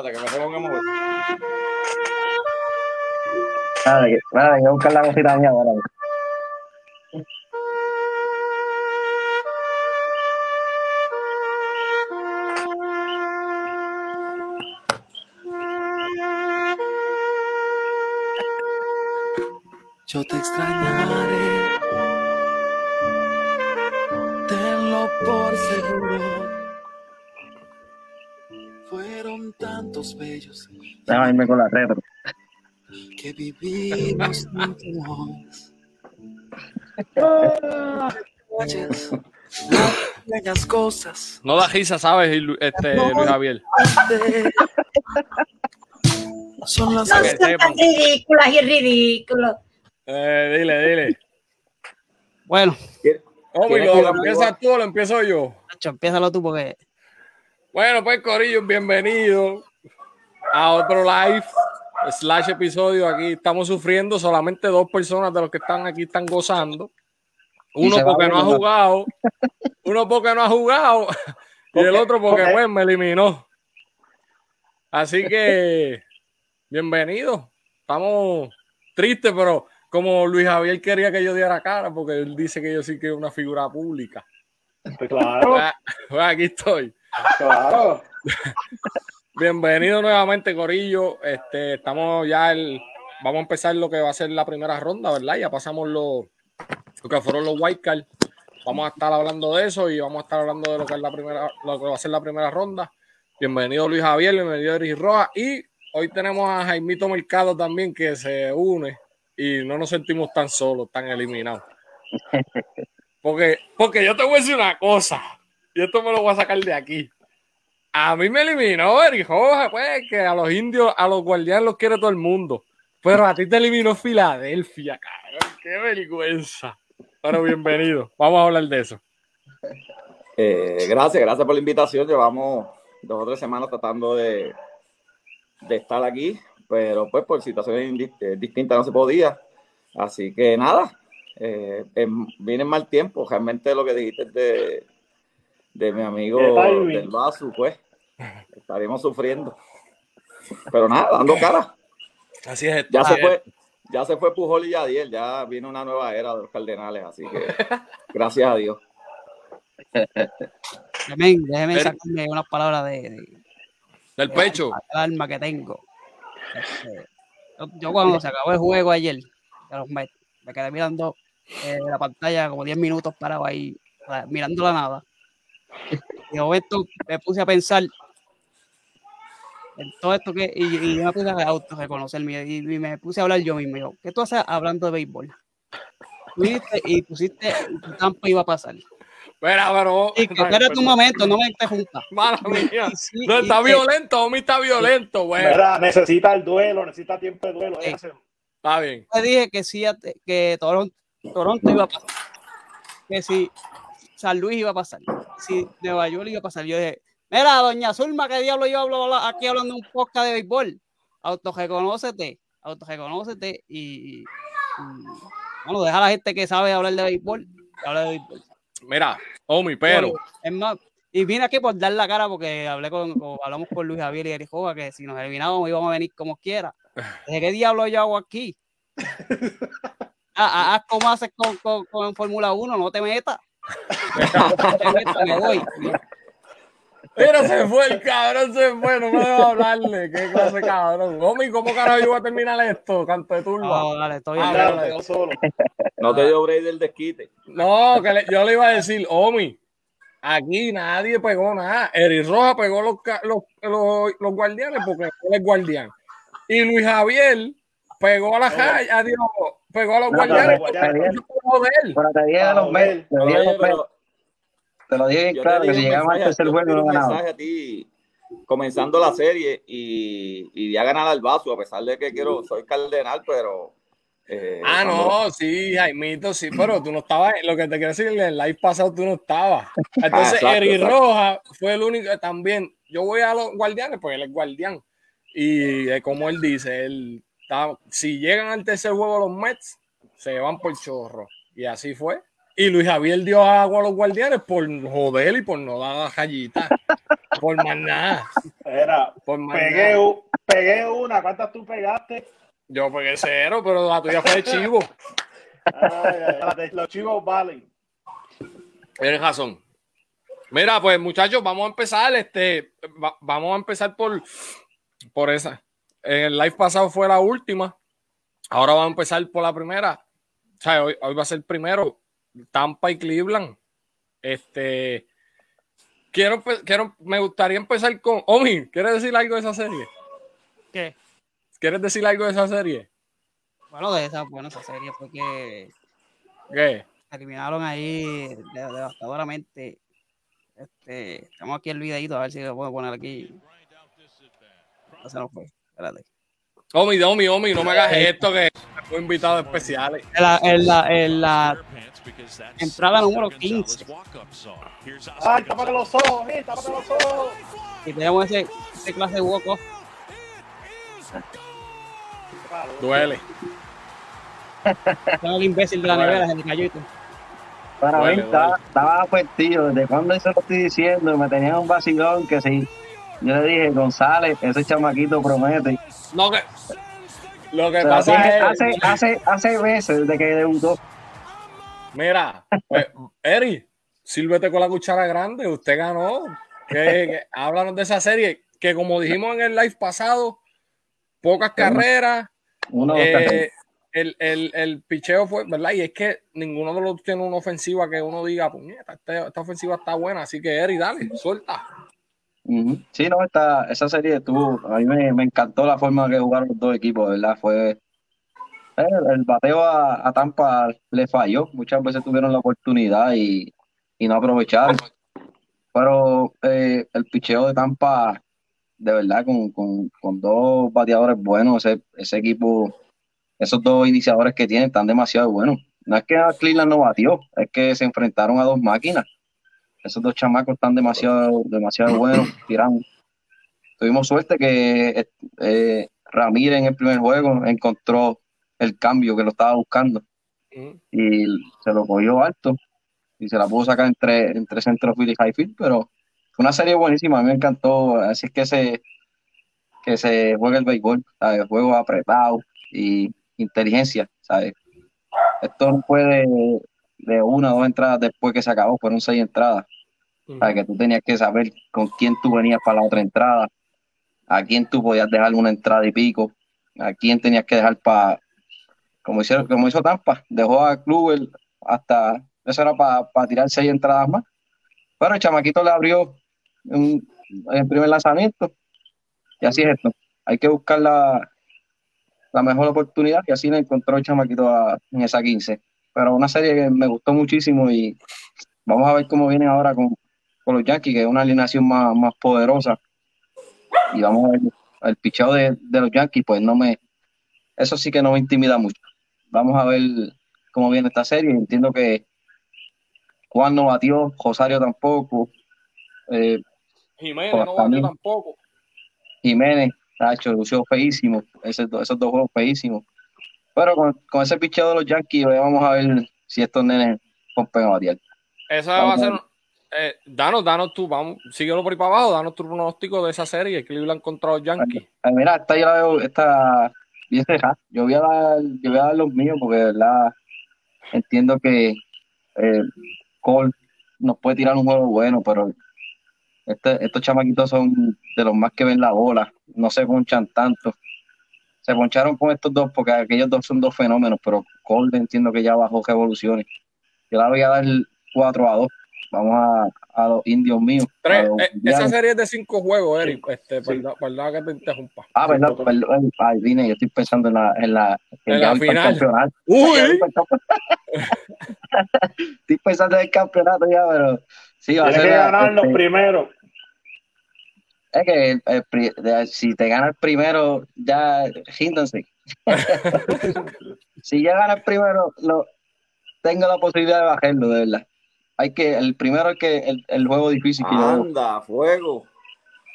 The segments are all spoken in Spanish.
Espérate, que me tengo que mover. Nada, voy a buscar la cosita mía ahora. Yo te extrañaré. Tenlo por seguro. Bellos Déjame irme con la retro. que vivimos juntos. Las cosas. No da risa, ¿sabes, este, Luis Javier? Son las No sepan. tan ridículas y ridículos. Eh, dile, dile. Bueno, Omi, ¿Tienes ¿lo, que- lo empiezas tú o lo empiezo yo? Nacho, empiézalo tú porque Bueno, pues Corillo, bienvenido a otro live slash episodio. Aquí estamos sufriendo, solamente dos personas de los que están aquí están gozando. Uno porque no ha jugado, uno porque no ha jugado y el otro porque Ok. pues me eliminó. Así que bienvenido. Estamos tristes, pero como Luis Javier quería que yo diera cara, porque él dice que yo sí que es una figura pública. Pues claro, Ah, pues aquí estoy. claro. Bienvenido nuevamente, Corillo. Este, estamos ya el, vamos a empezar lo que va a ser la primera ronda, ¿verdad? Ya pasamos lo, lo que fueron los white card. Vamos a estar hablando de eso y vamos a estar hablando de lo que es la primera, lo que va a ser la primera ronda. Bienvenido Luis Javier, bienvenido Eric Rojas y hoy tenemos a Jaimito Mercado también que se une y no nos sentimos tan solos, tan eliminados. Porque, porque yo te voy a decir una cosa y esto me lo voy a sacar de aquí. A mí me eliminó Rojas, pues, que a los indios, a los guardianes los quiere todo el mundo. Pero a ti te eliminó Filadelfia, cabrón. Qué vergüenza. Pero bienvenido. Vamos a hablar de eso. Eh, gracias, gracias por la invitación. Llevamos dos o tres semanas tratando de, de estar aquí, pero pues por situaciones eh, distintas no se podía. Así que nada, eh, viene en mal tiempo. Realmente lo que dijiste de, de mi amigo del Basu, pues estaremos sufriendo. Pero nada, dando cara. Así es. Ya se fue, ya se fue Pujol y Yadiel, ya viene una nueva era de los Cardenales, así que gracias a Dios. déjeme, déjeme Pero- sacarme unas palabras de, de- Del pecho. del alma que tengo. Este, yo, yo cuando se acabó el juego ayer, me quedé mirando eh, la pantalla como 10 minutos parado ahí, mirando la nada. De momento me puse a pensar en todo esto que, y, y yo me puse a autorreconocerme y, y me puse a hablar yo mismo. Yo, ¿Qué tú haces hablando de béisbol? Tú dijiste y pusiste que Tampa iba a pasar. Espera, pero. Y que espérate un momento, no me interrumpas. Mala mía. Sí, No, está que- violento, Omi está violento, güey. Mira, necesita el duelo, necesita tiempo de duelo. Sí. Está bien. te dije que sí, que Toronto, Toronto iba a pasar. Que si San Luis iba a pasar. Si Nueva York iba a pasar. Yo dije, mira, doña Zulma, ¿qué diablo yo hablo aquí hablando de un podcast de béisbol? Autorreconócete, autorreconócete y, y, bueno, deja a la gente que sabe hablar de béisbol, que hable de béisbol. Mira, Omi, pero. Es más, y vine aquí por dar la cara porque hablé con, con- hablamos con Luis Javier y Eric Joga que si nos eliminábamos íbamos a venir como quiera. ¿De qué diablo yo hago aquí? Ah, ah, haz como haces con, con, con Fórmula 1, no te metas. Me voy. Mira, se fue el cabrón, se fue. No me debo hablarle. Qué clase de cabrón. Omi, ¿cómo carajo yo voy a terminar esto? Canto de turba. No, dale, estoy. Ah, Mira, dale. yo solo. No te dio break del desquite. No, que le- yo le iba a decir, Omi, aquí nadie pegó nada. Eric Roja pegó los, los, los guardianes porque él es guardián. Y Luis Javier pegó a la calle, adiós, pegó a los No, guardianes. Pero te dije a los Mets, te lo dije claro, que si llegamos al tercer juego no un ganamos. mensaje a ti comenzando la serie y, y di a ganar al vaso, a pesar de que quiero, soy cardenal, pero eh, Ah, cuando- no, sí, Jaimito, sí, pero tú no estabas, lo que te quiero decir, en el live pasado tú no estabas. Entonces, exacto, Eric exacto. Roja fue el único también. Yo voy a los guardianes, pues él es guardián. Y eh, como él dice, él si llegan al tercer juego los Mets, se van por chorro. Y así fue. Y Luis Javier dio agua a los guardianes por joder y por no dar rayita. por más nada. Era, Por pegué, u- pegué una. ¿Cuántas tú pegaste? Yo pegué cero, pero la tuya fue de chivo. Ay, ay, ay, de- los chivos valen. Tienes razón. Mira, pues muchachos, vamos a empezar. Este, va- vamos a empezar por, por esa. En el live pasado fue la última. Ahora vamos a empezar por la primera. O sea, hoy, hoy va a ser primero Tampa y Cleveland. Este, quiero, quiero, me gustaría empezar con Omi. ¿Quieres decir algo de esa serie? ¿Qué? ¿Quieres decir algo de esa serie? Bueno, de esa, bueno, esa serie fue que ¿Qué? eliminaron ahí de- devastadoramente. Este, estamos aquí el videito, a ver si lo puedo poner aquí. No se nos fue. Espérate. Omi, Omi, Omi, no me hagas esto que fue invitado especiales. En la, en la, en la entrada número 15. Ay, tápate los ojos, eh, tápate los ojos. Y tenemos ese, ese clase de walk off. Duele. Tengo el imbécil de la nevera, se me cayó y. Para Duele, mí estaba, estaba afectivo. Desde cuando eso lo estoy diciendo, me tenían un vacilón que sí. Yo le dije, González, ese chamaquito promete. No, que. Lo que Pero pasa hace, es. hace, hace, hace meses desde que debutó. Mira, pues, Eri, sírvete con la cuchara grande. Usted ganó. Que, que- háblanos de esa serie. Que como dijimos en el live pasado, pocas carreras. Uno eh, el, el, el picheo fue, ¿verdad? Y es que ninguno de los dos tiene una ofensiva que uno diga, puñeta, esta, esta ofensiva está buena. Así que, Eri, dale, suelta. Sí, no, esta, esa serie estuvo, a mí me, me encantó la forma que jugaron los dos equipos, ¿verdad? Fue el, el bateo a, a Tampa le falló, muchas veces tuvieron la oportunidad y, y no aprovecharon. Pero eh, el picheo de Tampa, de verdad, con, con, con dos bateadores buenos, ese, ese equipo, esos dos iniciadores que tienen están demasiado buenos. No es que a Cleveland no batió, es que se enfrentaron a dos máquinas esos dos chamacos están demasiado, demasiado buenos, tiran. Tuvimos suerte que eh, Ramírez en el primer juego encontró el cambio que lo estaba buscando y se lo cogió alto y se la pudo sacar entre, entre centrofield y highfield, pero fue una serie buenísima, a mí me encantó, así es que se, que se juega el béisbol, ¿sabes? juego apretado y inteligencia, ¿sabes? Esto no fue de, una o dos entradas después que se acabó, fueron seis entradas. ¿sabes? Que tú tenías que saber con quién tú venías para la otra entrada, a quién tú podías dejar una entrada y pico, a quién tenías que dejar para, como, hicieron, como hizo Tampa, dejó a Kluber hasta, eso era para tirar seis entradas más, pero el chamaquito le abrió un- el primer lanzamiento y así es esto, hay que buscar la, la mejor oportunidad y así le encontró el chamaquito a- en esa 15, pero una serie que me gustó muchísimo y vamos a ver cómo viene ahora con, con los Yankees, que es una alineación más, más poderosa. Y vamos a ver el picheo de, de los Yankees, pues no me. Eso sí que no me intimida mucho. Vamos a ver cómo viene esta serie. Entiendo que Juan no batió, Rosario tampoco, eh, Jiménez no batió tampoco. Jiménez, Tacho, lució feísimo, esos, esos dos juegos feísimos. Pero con, con ese picheo de los Yankees, vamos a ver si estos nenes rompen a batear. Esa va a ser. eh, danos, danos tú, vamos, síguelo por ahí para abajo, danos tu pronóstico de esa serie, Cleveland contra los Yankees. Ay, mira, esta yo la veo, esta. Yo voy a dar, yo voy a dar los míos porque de verdad entiendo que eh, Cole nos puede tirar un juego bueno, pero este- estos chamaquitos son de los más que ven la bola, no se ponchan tanto. Se poncharon con estos dos porque aquellos dos son dos fenómenos, pero Cole entiendo que ya bajó revoluciones. Yo la voy a dar 4 a 2. Vamos a, a los indios míos. a Tres, los eh, esa serie es de cinco juegos, Eric. Este, Sí. perdón, perdón que te interrumpa. Ah, verdad, perdón. Ay, Dine, yo estoy pensando en la, en la, En ya la final. Uy, estoy pensando en el campeonato ya, pero sí, va a ser. que ganar los este, primeros. Es que el- el pri- de- si te gana el primero, ya ríndanse. si ya gana el primero, lo, tengo la posibilidad de bajarlo, de verdad. Hay que, el primero es que el, el juego difícil que yo veo. Anda, fuego.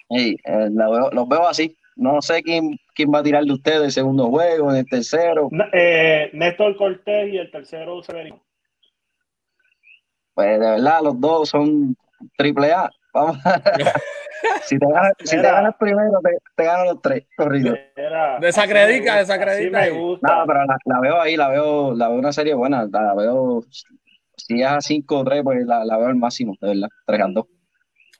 Ey, eh, veo- los veo así. No sé quién, quién va a tirar de ustedes el segundo juego, en el tercero. N- eh, Néstor Cortés y el tercero Severino. Pues de verdad, los dos son triple A. Vamos a, Si te ganas, si te Mira. ganas primero, te, te ganan los tres corridos. Desacredica, así me gusta. No, pero la, la veo ahí, la veo, la veo una serie buena, la veo, si es a 5 o 3, pues la, la veo al máximo, de verdad, 3 a 2,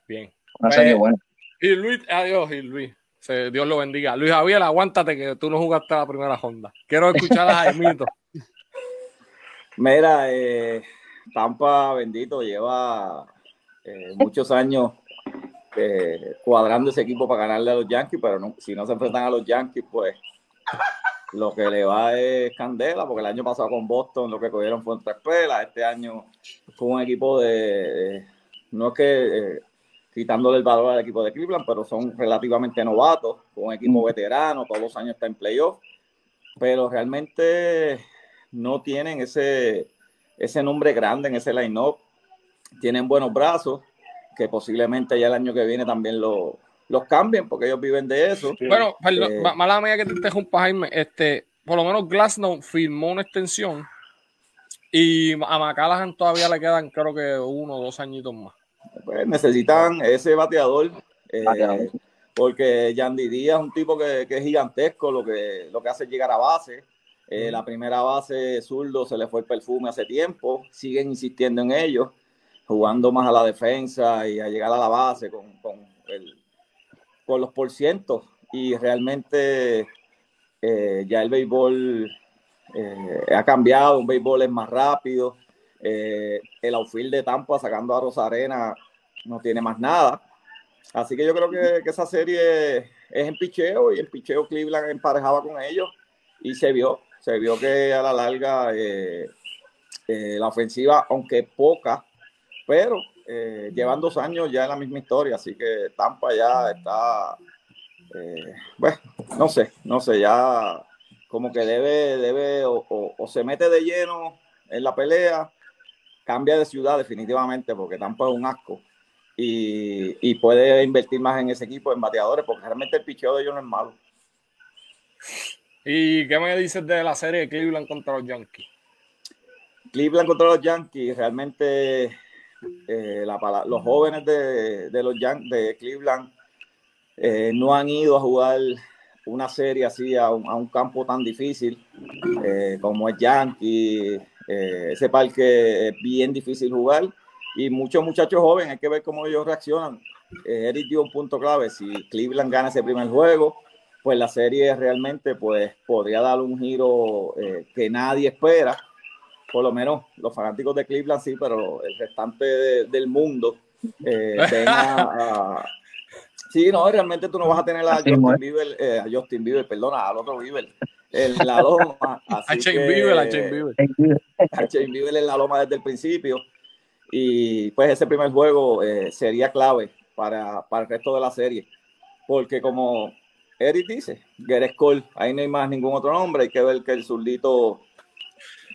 Bien. una Pues, serie buena. Y Luis, adiós, y Luis. Se- Dios lo bendiga. Luis Javier, aguántate que tú no jugaste la primera ronda. Quiero escuchar a Jaimito. Mira, eh, Tampa, bendito, lleva eh, muchos años eh, cuadrando ese equipo para ganarle a los Yankees, pero no- si no se enfrentan a los Yankees, pues lo que le va es candela, porque el año pasado con Boston lo que cogieron fue tres pelas, este año con un equipo de, no es que eh, quitándole el valor al equipo de Cleveland, pero son relativamente novatos, con un equipo Mm. veterano, todos los años está en playoff, pero realmente no tienen ese, ese nombre grande en ese line-up, tienen buenos brazos, que posiblemente ya el año que viene también lo- los cambien, porque ellos viven de eso. Bueno, perdón, Eh, ma- mala mía que te interrumpa, Jaime. Este, por lo menos Glasnow firmó una extensión y a McCallaghan todavía le quedan, creo que uno o dos añitos más. pues, necesitan ese bateador, eh, Bateador. porque Yandy Díaz es un tipo que, que es gigantesco, lo que, lo que hace es llegar a base. Eh, La primera base zurdo se le fue el perfume hace tiempo, siguen insistiendo en ello, jugando más a la defensa y a llegar a la base con, con, el- con los. Y realmente eh, ya el béisbol eh, ha cambiado, un béisbol es más rápido. Eh, el outfield de Tampa sacando a Rosarena no tiene más nada. Así que yo creo que, esa serie es en picheo y en picheo Cleveland emparejaba con ellos y se vio, se vio que a la larga eh, eh, la ofensiva, aunque poca, pero eh, llevan dos años ya en la misma historia, así que Tampa ya está, eh, bueno, no sé, no sé, ya como que debe, debe o, o- o se mete de lleno en la pelea, cambia de ciudad definitivamente, porque Tampa es un asco, y, y puede invertir más en ese equipo, en bateadores, porque realmente el picheo de ellos no es malo. ¿Y qué me dices de la serie de Cleveland contra los Yankees? Cleveland contra los Yankees, realmente eh, los jóvenes de, los Yan- de Cleveland eh, no han ido a jugar una serie así a un, campo tan difícil eh, como es Yankee. ese parque es bien difícil jugar y muchos muchachos jóvenes, hay que ver cómo ellos reaccionan. Eric dio un punto clave, si Cleveland gana ese primer juego, pues la serie realmente pues, podría dar un giro que nadie espera por lo menos los fanáticos de Cleveland sí, pero el restante de- del mundo eh, ven a, a- Sí, no, realmente tú no vas a tener a Justin. Bieber, eh, a Justin Bieber, perdona, al otro Bieber, en la loma. A así Shane que- Bieber, a Shane Bieber. a Shane Bieber en la loma desde el principio. Y pues ese primer juego eh, sería clave para, para el resto de la serie. Porque como Eric dice, Gerrit Cole, ahí no hay más ningún otro nombre. Hay que ver que el zurdito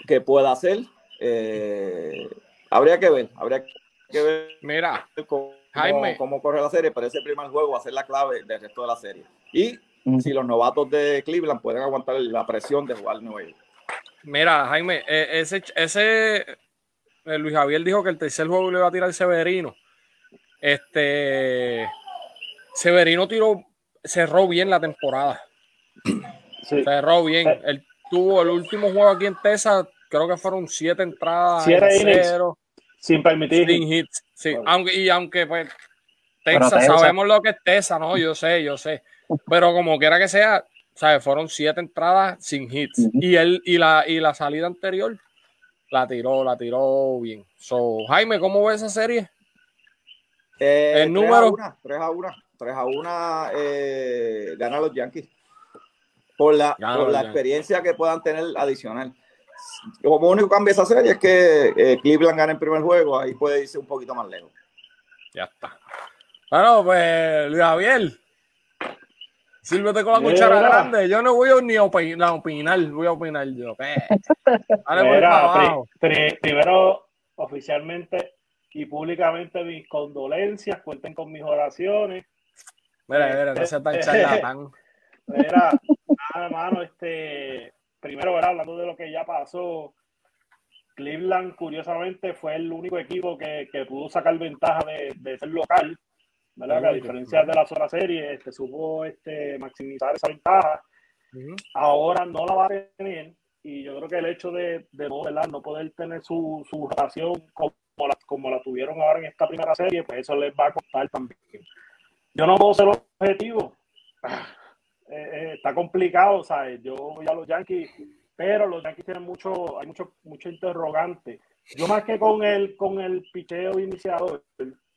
que pueda hacer. eh, habría que ver, habría que ver Mira, cómo, Jaime. cómo corre la serie, pero ese primer juego va a ser la clave del resto de la serie. Y si los novatos de Cleveland pueden aguantar la presión de jugar Nueva York. mira, Jaime, eh, ese, ese eh, Luis Javier dijo que el tercer juego le iba a tirar Severino. Este Severino tiró, cerró bien la temporada. Sí. Cerró bien. Eh. Tuvo el último juego aquí en Texas, creo que fueron siete entradas, Siete en innings. cero, Sin permitir. sin hits. Sí, Bueno. aunque, y aunque pues Texas, Texas- sabemos lo que es Texas, ¿no? Yo sé, yo sé. Pero como quiera que sea, ¿sabes? Fueron siete entradas sin hits. Y él, y la, y la salida anterior la tiró, la tiró bien. So, Jaime, ¿cómo ves esa serie? Eh, El tres número. A una, 3 a 1. 3 a 1 eh, gana los Yankees. Por la, por la experiencia que puedan tener adicional. Como único cambia esa serie es que eh, Cleveland gana el primer juego, ahí puede irse un poquito más lejos. Ya está. Bueno, pues, Luis Javier. Sírvete con la Mira. cuchara grande. Yo no voy a ni a opinar, a opinar, voy a opinar yo. pri- primero, oficialmente y públicamente, mis condolencias. Cuenten con mis oraciones. Mira, mira, no seas tan charlatán. Mira, nada, mano, este, primero, ¿verdad? hablando de lo que ya pasó, Cleveland, curiosamente, fue el único equipo que, que pudo sacar ventaja de, de ser local. ¿verdad? Que a diferencia de las otras series, este, supo este, maximizar esa ventaja. Ahora no la va a tener y yo creo que el hecho de, de no, ¿verdad? no poder tener su, su relación como la, como la tuvieron ahora en esta primera serie, pues eso les va a costar también. Yo no puedo ser objetivo. Eh, eh, está complicado, ¿sabes? Yo voy a los Yankees, pero los Yankees tienen mucho, hay mucho, mucho interrogante. Yo más que con el, con el picheo iniciador,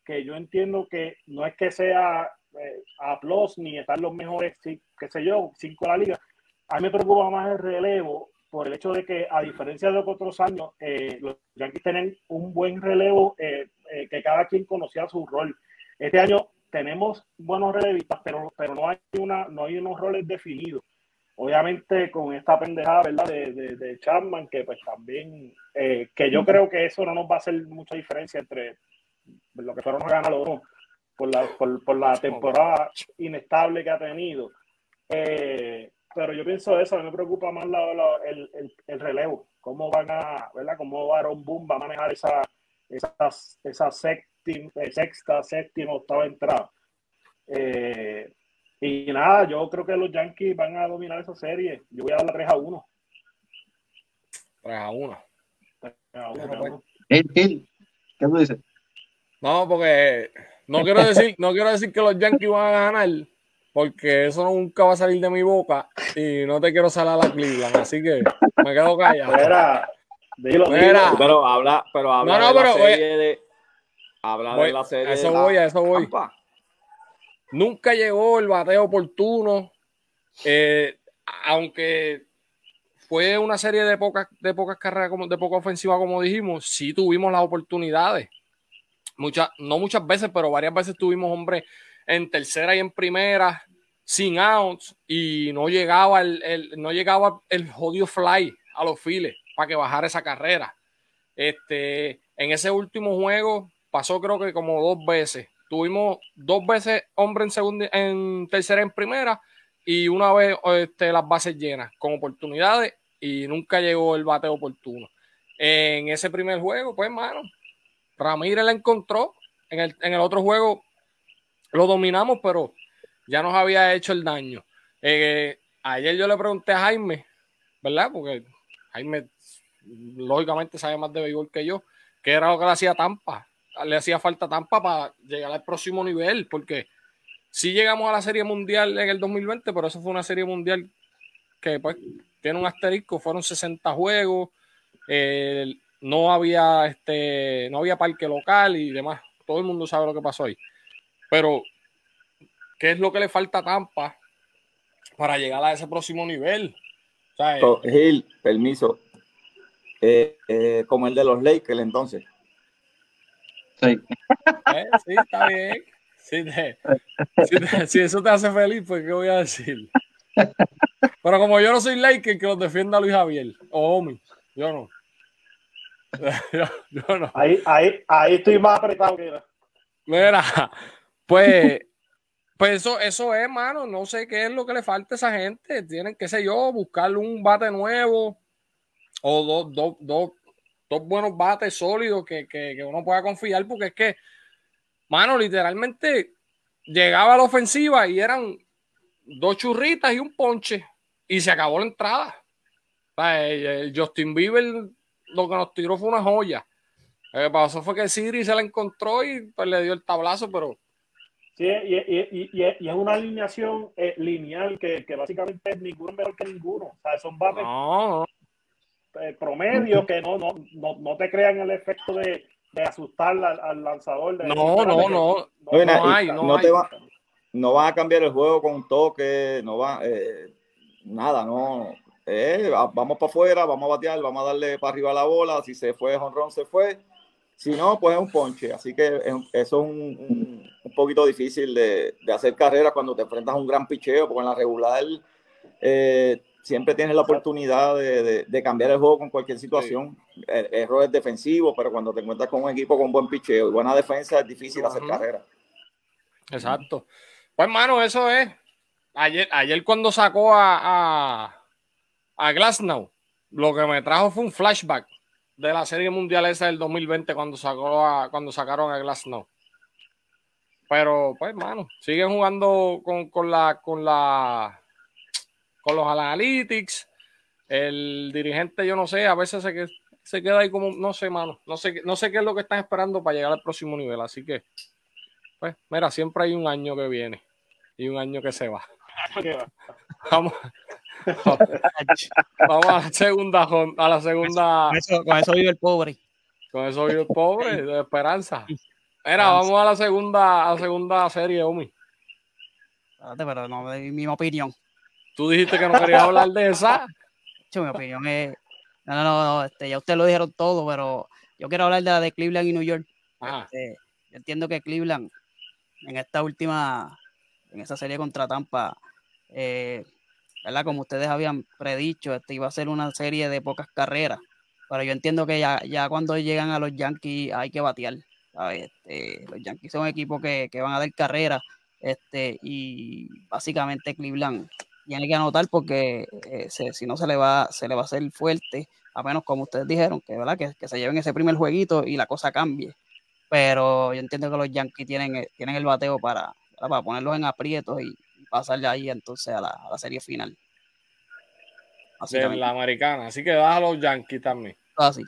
que yo entiendo que no es que sea eh, a plus ni estar los mejores, sí, qué sé yo, cinco de la liga. A mí me preocupa más el relevo por el hecho de que, a diferencia de otros años, eh, los Yankees tienen un buen relevo eh, eh, que cada quien conocía su rol. Este año tenemos buenos relevistas, pero, pero no, hay una, no hay unos roles definidos. Obviamente con esta pendejada, ¿verdad? De, de, de Chapman, que pues también, eh, que yo creo que eso no nos va a hacer mucha diferencia entre lo que fueron a ganar los dos por la, por, por la temporada inestable que ha tenido. Eh, pero yo pienso eso, a mí me preocupa más la- la- el, el- el relevo, cómo van a, ¿verdad? Cómo Aaron Boone va a manejar esa, esa, esa séptima, eh, sexta, séptima, octava entrada. Eh, y nada, yo creo que los Yankees van a dominar esa serie. Yo voy a dar la 3 a 1. 3 a 1. 3 a 1, Bueno, 3 a 1. Gil, Gil, ¿qué tú dices? No, porque no quiero decir, no quiero decir que los Yankees van a ganar, porque eso nunca va a salir de mi boca y no te quiero salar a Cleveland, así que me quedo callado. Mira, dilo, Mira. dilo. Pero habla, pero habla No, no, de la pero, serie de. Habla Voy- de la serie a eso la voy, a eso voy. Nunca llegó el bateo oportuno, eh, aunque fue una serie de pocas, de pocas carreras, como, de poca ofensiva, como dijimos, sí tuvimos las oportunidades. Muchas, no muchas veces, pero varias veces tuvimos hombres en tercera y en primera, sin outs, y no llegaba el, el- no llegaba el jodido fly a los files para que bajara esa carrera. Este, en ese último juego pasó creo que como dos veces. Tuvimos dos veces hombre en segunda, en tercera en primera, y una vez este, las bases llenas, con oportunidades, y nunca llegó el bateo oportuno. En ese primer juego, pues, mano, Ramírez la encontró. En el, en el otro juego lo dominamos, pero ya nos había hecho el daño. Eh, ayer yo le pregunté a Jaime, ¿verdad? Porque Jaime lógicamente sabe más de béisbol que yo, qué era lo que le hacía Tampa. Le hacía falta Tampa para llegar al próximo nivel, porque sí llegamos a la Serie Mundial en el 2020, pero eso fue una Serie Mundial que pues tiene un asterisco, fueron 60 juegos, no había este, no había parque local y demás. Todo el mundo sabe lo que pasó ahí. Pero, ¿qué es lo que le falta Tampa para llegar a ese próximo nivel? O sea, So, Gil, permiso. Eh, eh, como el de los Lakers entonces. Sí. Eh, sí, está bien. Si, te- si te- si eso te hace feliz, pues ¿qué voy a decir? Pero como yo no soy Laker, que los defienda Luis Javier o Omi, yo no. Yo, yo no. Ahí, ahí, ahí estoy más apretado que era. Mira, pues, pues eso, eso es, mano. No sé qué es lo que le falta a esa gente. Tienen, qué sé yo, buscarle un bate nuevo o dos, dos, dos, dos buenos bates sólidos que, que, que uno pueda confiar, porque es que, mano, literalmente llegaba a la ofensiva y eran dos churritas y un ponche y se acabó la entrada. O sea, el- el Justin Bieber lo que nos tiró fue una joya. Lo que pasó fue que Siri se la encontró y pues, le dio el tablazo, pero Sí, y, y- y- y es- es una alineación eh, lineal que, que básicamente es ninguno mejor que ninguno. O sea, son bates no, no. Eh, promedio que no, no, no, no te crean el efecto de, de asustar al, al lanzador. de No, no, no. no y hay, no no hay. te va, no van a cambiar el juego con un toque, no va, eh, nada, no. Eh, va- vamos para afuera, vamos a batear, vamos a darle para arriba la bola. Si se fue honrón, se fue. Si no, pues es un ponche. Así que es- eso es un, un- un poquito difícil de, de hacer carrera cuando te enfrentas a un gran picheo, porque en la regular eh, siempre tienes la oportunidad de, de- de cambiar el juego con cualquier situación. Er- errores defensivos, pero cuando te encuentras con un equipo con buen picheo y buena defensa, es difícil hacer carrera. Exacto. Pues, hermano, eso es. Ayer, ayer cuando sacó a, a, a Glasnow, lo que me trajo fue un flashback de la serie mundial esa del 2020 cuando, sacó a, cuando sacaron a Glasnow. pero, pues, mano, siguen jugando con, con la, con la, con los analytics. El dirigente, yo no sé, a veces se, se queda ahí como, no sé, mano, no sé, qué- no sé qué es lo que están esperando para llegar al próximo nivel. Así que, pues, mira, siempre hay un año que viene y un año que se va. Vamos, vamos a la segunda, a la segunda, Con eso, con eso vive el pobre. con eso vive el pobre, de esperanza. Mira, vamos a la segunda, a la segunda serie, Omi. Espérate, pero no mi opinión. Tú dijiste que no querías hablar de esa. Mi opinión es. No, no, no, este, ya ustedes lo dijeron todo, pero yo quiero hablar de la de Cleveland y New York. Este, yo entiendo que Cleveland, en esta última, en esa serie contra Tampa, eh, ¿verdad? Como ustedes habían predicho, este iba a ser una serie de pocas carreras. Pero yo entiendo que ya, ya cuando llegan a los Yankees hay que batear. ¿sabes? Este, los Yankees son un equipo que, que van a dar carrera. Este, y básicamente Cleveland tiene que anotar porque eh, se- si no se le va se le va a hacer fuerte, a menos como ustedes dijeron, que, ¿verdad? Que, que se lleven ese primer jueguito y la cosa cambie. Pero yo entiendo que los Yankees tienen, eh, tienen el bateo para, ¿verdad? para ponerlos en aprietos y, pasarle ahí entonces a la, a la serie final. de la americana. Así que da a los Yankees también. así.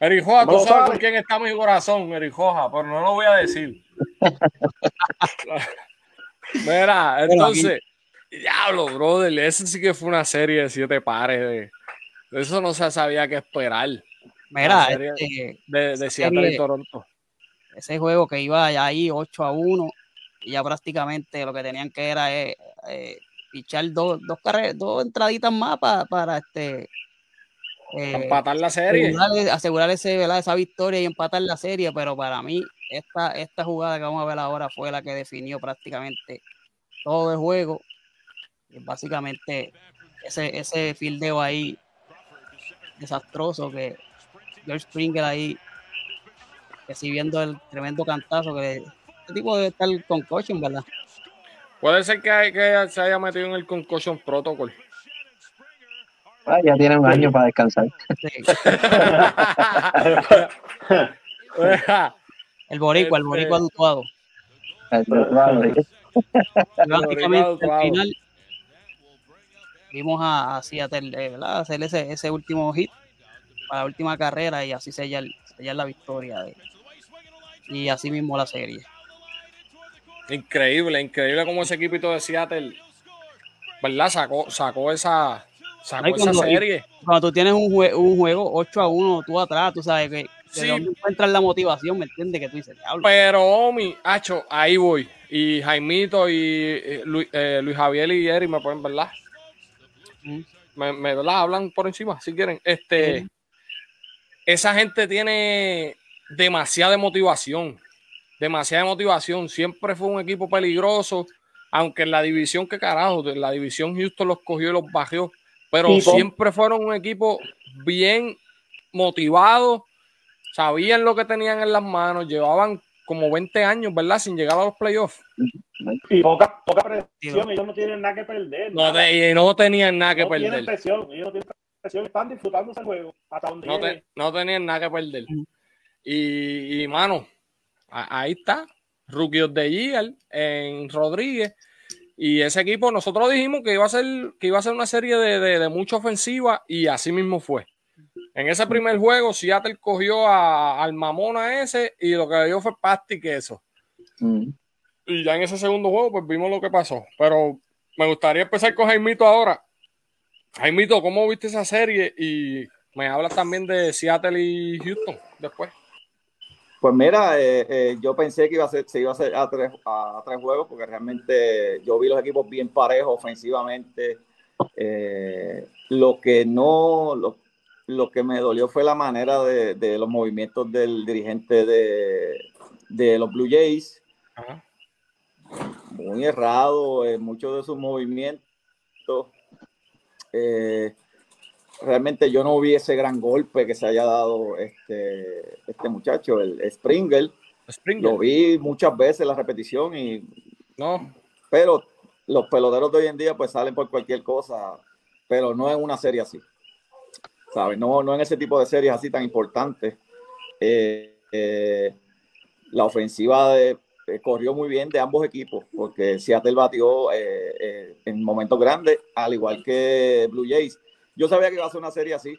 Erijoja, tú ¿Cómo lo sabes con quién está mi corazón, Erijoja, pero no lo voy a decir. Mira, entonces, diablo, brother, ese sí que fue una serie de siete pares. De, eso no se sabía qué esperar. Mira, este, De, de Seattle y Toronto. ese juego que iba ya ahí 8 a 1 y ya prácticamente lo que tenían que era eh, eh, pichar dos, dos dos entraditas más pa- para este eh, Empatar la serie. asegurar, asegurar ese, ¿verdad? esa victoria y empatar la serie, pero para mí esta, esta jugada que vamos a ver ahora fue la que definió prácticamente todo el juego. Y básicamente ese, ese fildeo ahí desastroso que George Springer ahí recibiendo el tremendo cantazo que este tipo debe estar con coaching, ¿verdad? Puede ser que, hay- que se haya metido en el concussion protocol. Ah, ya tiene un año para descansar. El boricua, el Este- boricua dutuado. El Dorado, sí. Y básicamente dutuado. al final vimos a, a Seattle, eh, ¿verdad? hacer ese, ese último hit para la última carrera y así sellar, sellar la victoria. de- y así mismo la serie. Increíble, increíble como ese equipito de Seattle, ¿verdad? Sacó, sacó esa, sacó esa cuando- serie. Cuando tú tienes un, jue- un juego 8 a 1, tú atrás, tú sabes que de Sí. dónde encuentras la motivación, ¿me entiendes? Que tú dices, diablo. Pero, Omi, Hacho, ahí voy. Y Jaimito y eh, Luis, eh, Luis Javier y Eric me pueden, ¿verdad? Me, me, ¿verdad? Hablan por encima, si quieren. Este, Esa gente tiene demasiada motivación. Demasiada motivación. Siempre fue un equipo peligroso. Aunque en la división, que carajo, en la división Houston los cogió y los bajó. Pero Tipo. siempre fueron un equipo bien motivado. Sabían lo que tenían en las manos. Llevaban como 20 años, ¿verdad? Sin llegar a los playoffs. Y poca, poca presión, ellos no tienen nada que perder. No, nada. te- y no tenían nada que no tienen perder. presión, ellos no tienen presión, están disfrutando ese juego hasta donde No, te- no tenían nada que perder. Y, y, mano, a- ahí está. Rookie of the Year en Rodríguez. Y ese equipo, nosotros dijimos que iba a ser, que iba a ser una serie de, de- de mucha ofensiva y así mismo fue. En ese primer juego, Seattle cogió a- al mamona ese y lo que dio fue pasta y queso. Mm. Y ya en ese segundo juego, pues vimos lo que pasó. Pero me gustaría empezar con Jaimito ahora. Jaimito, ¿cómo viste esa serie? Y me hablas también de Seattle y Houston después. Pues mira, eh, eh, yo pensé que iba a ser, se iba a hacer a tres, a tres juegos porque realmente yo vi los equipos bien parejos ofensivamente. Eh, lo que no, lo, lo que me dolió fue la manera de, de los movimientos del dirigente de, de los Blue Jays. Ajá. Muy errado en muchos de sus movimientos. Eh, realmente yo no vi ese gran golpe que se haya dado este, este muchacho, el Springer. Springer. Lo vi muchas veces la repetición, y, No, pero los peloteros de hoy en día pues salen por cualquier cosa, pero no en una serie así. ¿Sabes? No, no en ese tipo de series así tan importantes. Eh, eh, la ofensiva de, eh, corrió muy bien de ambos equipos, porque Seattle batió en momentos grandes, al igual que Blue Jays. Yo sabía que iba a ser una serie así,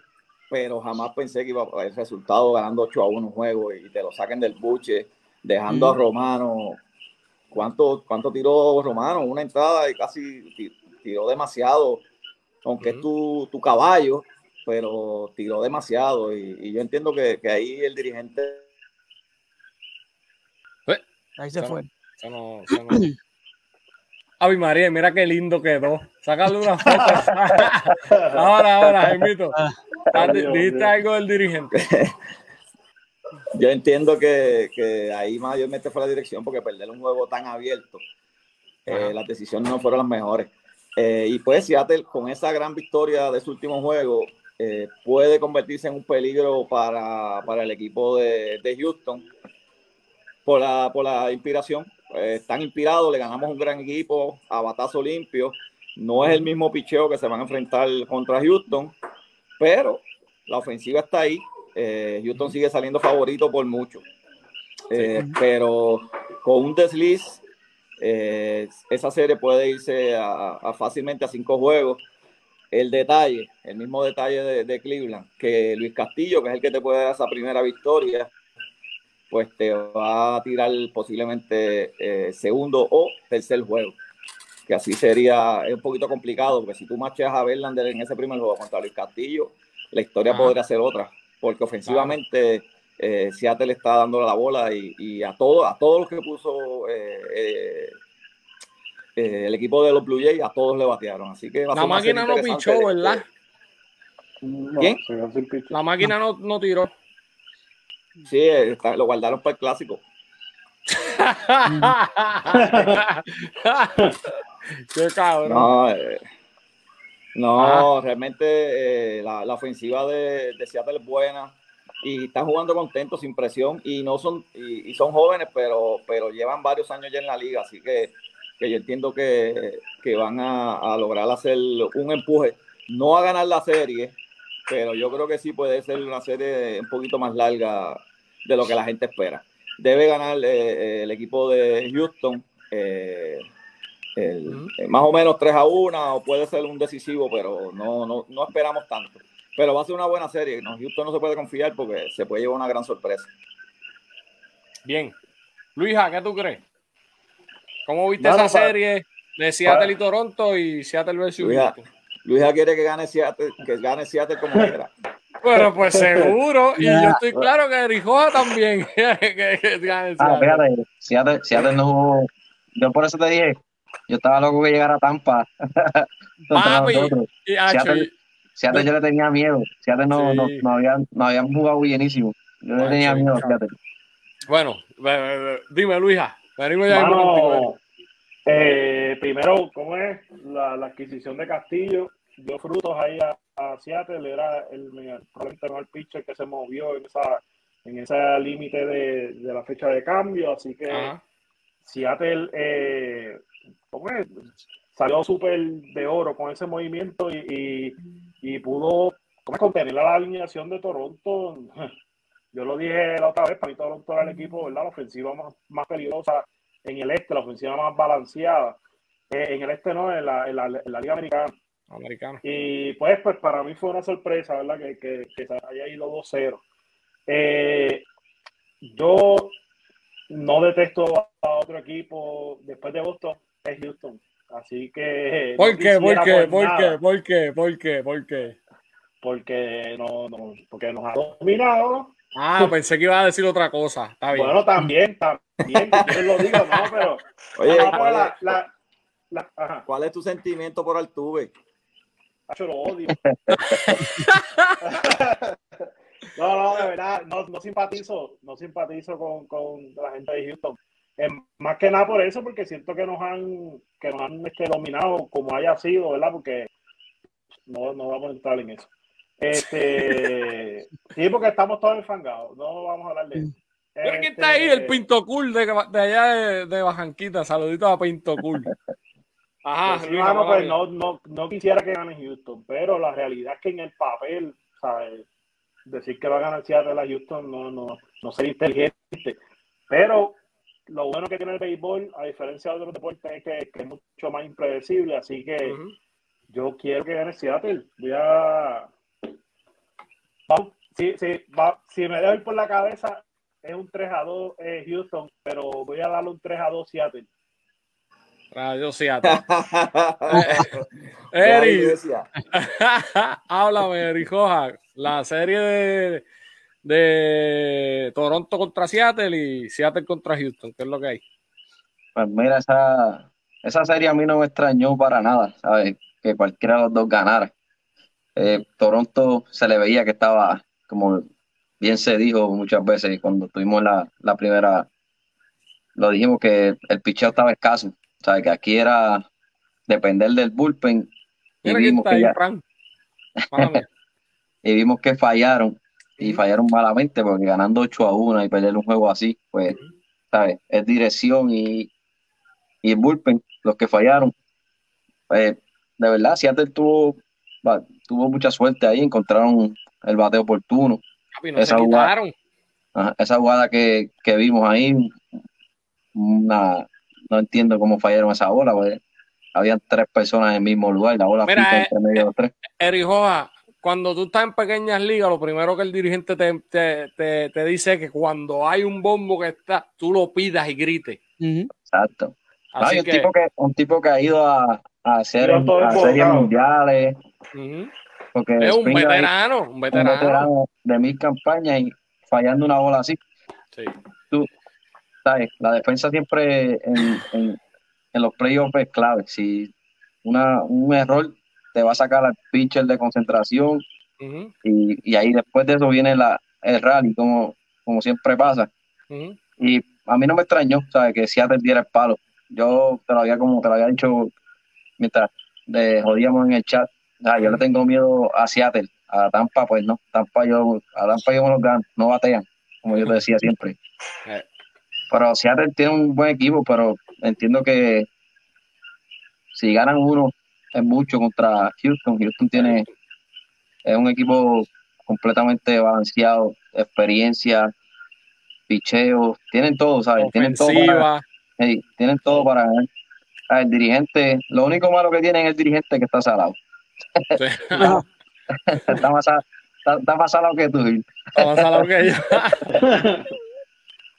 pero jamás pensé que iba a haber resultado ganando 8 a 1 un juego y te lo saquen del buche, dejando a Romano. ¿Cuánto, ¿Cuánto tiró Romano? Una entrada y casi ti- tiró demasiado, aunque es tu, tu caballo, pero tiró demasiado. Y, y yo entiendo que, que ahí el dirigente Ahí se fue. eso no-. Ave María, mira qué lindo quedó. Sácale una foto. ahora, ahora, Jaimito. Ah, Dios Dijiste algo del dirigente. Yo entiendo que, que ahí mayormente fue la dirección porque perder un juego tan abierto, eh, las decisiones no fueron las mejores. Eh, y pues Seattle con esa gran victoria de su último juego eh, puede convertirse en un peligro para, para el equipo de, de Houston por la, por la inspiración. Eh, están inspirados, le ganamos un gran equipo a batazo limpio. No es el mismo picheo que se van a enfrentar contra Houston, pero la ofensiva está ahí. Eh, Houston sigue saliendo favorito por mucho. Eh, pero con un desliz, eh, esa serie puede irse a, a fácilmente a cinco juegos. El detalle, el mismo detalle de, de Cleveland, que Luis Castillo, que es el que te puede dar esa primera victoria, pues te va a tirar posiblemente eh, segundo o tercer juego. Que así sería es un poquito complicado, porque si tú macheas a Verlander en ese primer juego contra Luis Castillo, la historia Ajá. podría ser otra, porque ofensivamente eh, Seattle está dando la bola y, y a todos a todos los que puso eh, eh, el equipo de los Blue Jays, a todos le batearon. Así que va a La ser una máquina no pichó, de- ¿verdad? No, ¿Quién? La máquina no, no tiró. Sí, está- lo guardaron para el clásico. Qué cabrón. No, eh, no realmente eh, la, la ofensiva de, de Seattle es buena y están jugando contentos, sin presión y no son y, y son jóvenes, pero pero llevan varios años ya en la liga, así que, que yo entiendo que, que van a, a lograr hacer un empuje, no a ganar la serie, pero yo creo que sí puede ser una serie un poquito más larga de lo que la gente espera. Debe ganar eh, el equipo de Houston. eh, el- eh, más o menos 3 a 1 o puede ser un decisivo, pero no, no, no esperamos tanto. Pero va a ser una buena serie. No, Houston no se puede confiar porque se puede llevar una gran sorpresa. Bien. Luisa, ¿qué tú crees? ¿Cómo viste Bueno, esa serie de Seattle y Toronto y Seattle versus Luisa? Luisa quiere que gane Seattle, que gane Seattle como quiera. Bueno, pues seguro. Y yo estoy claro que Rijoja también. que, que gane Ah, fíjate, Seattle, Seattle no jugó. Yo por eso te dije, yo estaba loco que llegara a Tampa. Papi, nosotros. Y, acho, Seattle, Seattle yo le tenía miedo. Seattle no, Sí. no, no habían, no habían jugado bienísimo. Yo le tenía miedo a. Seattle. bueno, ve- ve- dime, Luisa. Mano, eh, primero, ¿cómo es? La, la adquisición de Castillo dio frutos ahí a, a Seattle. Era el, me- probablemente mejor pitcher que se movió en esa en ese límite de, de la fecha de cambio. Así que Ajá. Seattle, eh, ¿cómo es? Salió súper de oro con ese movimiento y, y, y pudo ¿cómo es? contener la alineación de Toronto. Yo lo dije la otra vez, para mí Toronto era el equipo, ¿verdad? La ofensiva más, más peligrosa en el este, la ofensiva más balanceada. Eh, en el este no, en la, en la, en la Liga Americana. Americano. Y pues, pues para mí fue una sorpresa, ¿verdad? Que, que, que se haya ido 2-0. Eh, yo no detesto a otro equipo después de Boston, es Houston. Así que. ¿Por no qué? ¿Por qué? por ¿Por nada, qué? ¿Por qué? ¿Por qué? ¿Por qué? Porque, no, no, porque nos ha dominado. Ah, pensé que iba a decir otra cosa. Está bien. Bueno, también, también, quieres lo digo, no, pero. Oye, no, pero ¿cuál la, es, la, la- ajá, cuál es tu sentimiento por Altuve? Hacho, lo odio. No, no, de verdad, no, no simpatizo, no simpatizo con, con la gente de Houston. Eh, más que nada por eso, porque siento que nos han, que nos han este, dominado como haya sido, ¿verdad? Porque no, no vamos a entrar en eso. Este, sí, porque estamos todos enfangados, no vamos a hablar de eso. Pero ¿quién Este, está ahí? El Pinto Cool de, de allá de, de Bajanquita. Saluditos a Pinto Cool. Ajá, Pues sí, mano, pues no, no, no quisiera que gane Houston, pero la realidad es que en el papel, ¿sabes? decir que va a ganar Seattle a Houston no, no, no sería inteligente. Pero lo bueno que tiene el béisbol, a diferencia de otros deportes, es que, que es mucho más impredecible. Así que yo quiero que gane Seattle. Voy a. Vamos, si, si, va- si me dejo ir por la cabeza, es un 3 a 2 eh, Houston, pero voy a darle un 3 a 2 Seattle. Radio Seattle. Eri, háblame, Eri Joja. La serie de, de Toronto contra Seattle y Seattle contra Houston, ¿qué es lo que hay? Pues mira, esa, esa serie a mí no me extrañó para nada, ¿sabes? Que cualquiera de los dos ganara. Eh, Toronto se le veía que estaba, como bien se dijo muchas veces cuando tuvimos la, la primera, lo dijimos que el picheo estaba escaso, ¿sabes? Que aquí era depender del bullpen y vimos que ya- y vimos que fallaron y fallaron malamente porque ganando 8 a 1 y perder un juego así, pues, ¿sabes? Es dirección y, y el bullpen los que fallaron. Pues, de verdad, Seattle tuvo, tuvo mucha suerte ahí, encontraron el bateo oportuno. Papi, no se Esa jugada-. Ajá, Esa jugada que, que vimos ahí, una- no entiendo cómo fallaron esa bola, pues, habían tres personas en el mismo lugar, la bola Mira, pica eh, entre medio de los tres. Eri Joja, cuando tú estás en pequeñas ligas, lo primero que el dirigente te, te, te, te dice es que cuando hay un bombo que está, tú lo pidas y grites. Exacto. No, Así y un, tipo que, un tipo que ha ido a, a todo a series mundiales, porque es un veterano, un un veterano. veterano de mil campañas y fallando una bola así, Sí. ¿sabes? La defensa siempre en, en, en los playoffs es clave. Si una, un error te va a sacar al pitcher de concentración y, y ahí después de eso viene la, el rally, como, como siempre pasa. Y a mí no me extrañó, ¿sabes? Que Seattle diera el palo. Yo te lo había, como te lo había dicho mientras le jodíamos en el chat. Ah, yo le tengo miedo a Seattle. A Tampa, pues no. Tampa yo, a Tampa yo me los gano. No batean, como yo te decía siempre. Eh. Pero Seattle tiene un buen equipo, pero entiendo que si ganan uno es mucho contra Houston. Houston tiene es un equipo completamente balanceado, experiencia, picheo, tienen todo, ¿sabes? Tienen todo para, hey, tienen todo para ganar. Ah, El dirigente, lo único malo que tiene es el dirigente que está salado. Sí. está, más, sa- está, está más salado que tú. Gil. Vamos a hablar que yo.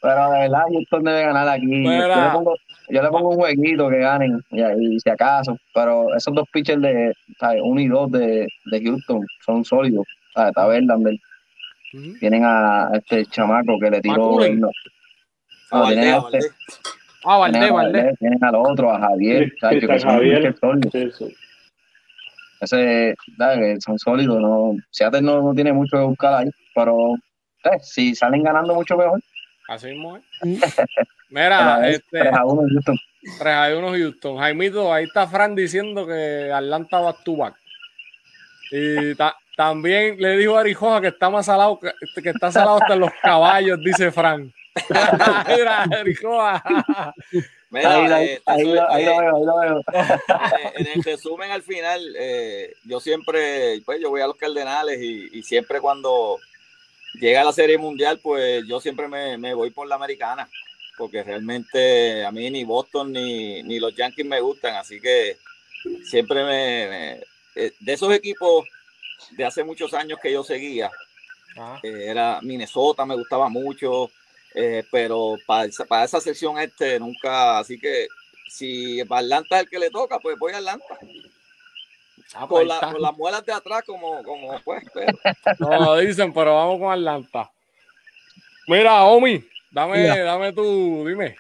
Pero de verdad, Houston debe ganar aquí. Yo, le pongo, yo le pongo un jueguito que ganen, y, si acaso. Pero esos dos pitchers de, ¿sabes? uno y dos de, de Houston son sólidos. ¿sabes? Está Verlander. Ujú. Tienen a este chamaco que le tiró. No, A no, tienen a este-. Ah, Valdés, tienen a Valdés. Valdés, tienen al otro, a Javier. Cristian Que son Javier. Sí, sí. Ese, son sólidos. No, Seattle no, no tiene mucho que buscar ahí. Pero eh, si salen ganando mucho mejor. Así mismo es. Mira, este, 3 a 1 Houston. 3 a 1 Houston. Jaimito, ahí está Fran diciendo que Atlanta va to back. Y ta- también le dijo a Arijoja que está más salado, que, que está salado hasta en los caballos, dice Fran. Mira. Mira, Ahí, ahí, eh, ahí, eso lo- ahí lo eh, veo, ahí lo veo. eh, en el resumen al final, eh, yo siempre, pues yo voy a los Cardenales y, y siempre cuando llega la Serie Mundial, pues yo siempre me, me voy por la americana, porque realmente a mí ni Boston ni, ni los Yankees me gustan, así que siempre me, me- eh, de esos equipos de hace muchos años que yo seguía, eh, era Minnesota, me gustaba mucho, eh, pero para esa, para esa sección este nunca, así que si para Atlanta es el que le toca, pues voy a Atlanta. Ah, pues Con, la- con las muelas de atrás, como, como pues, pero- No lo dicen, pero vamos con Atlanta. Mira, Omi, dame, Mira. dame tú, dime.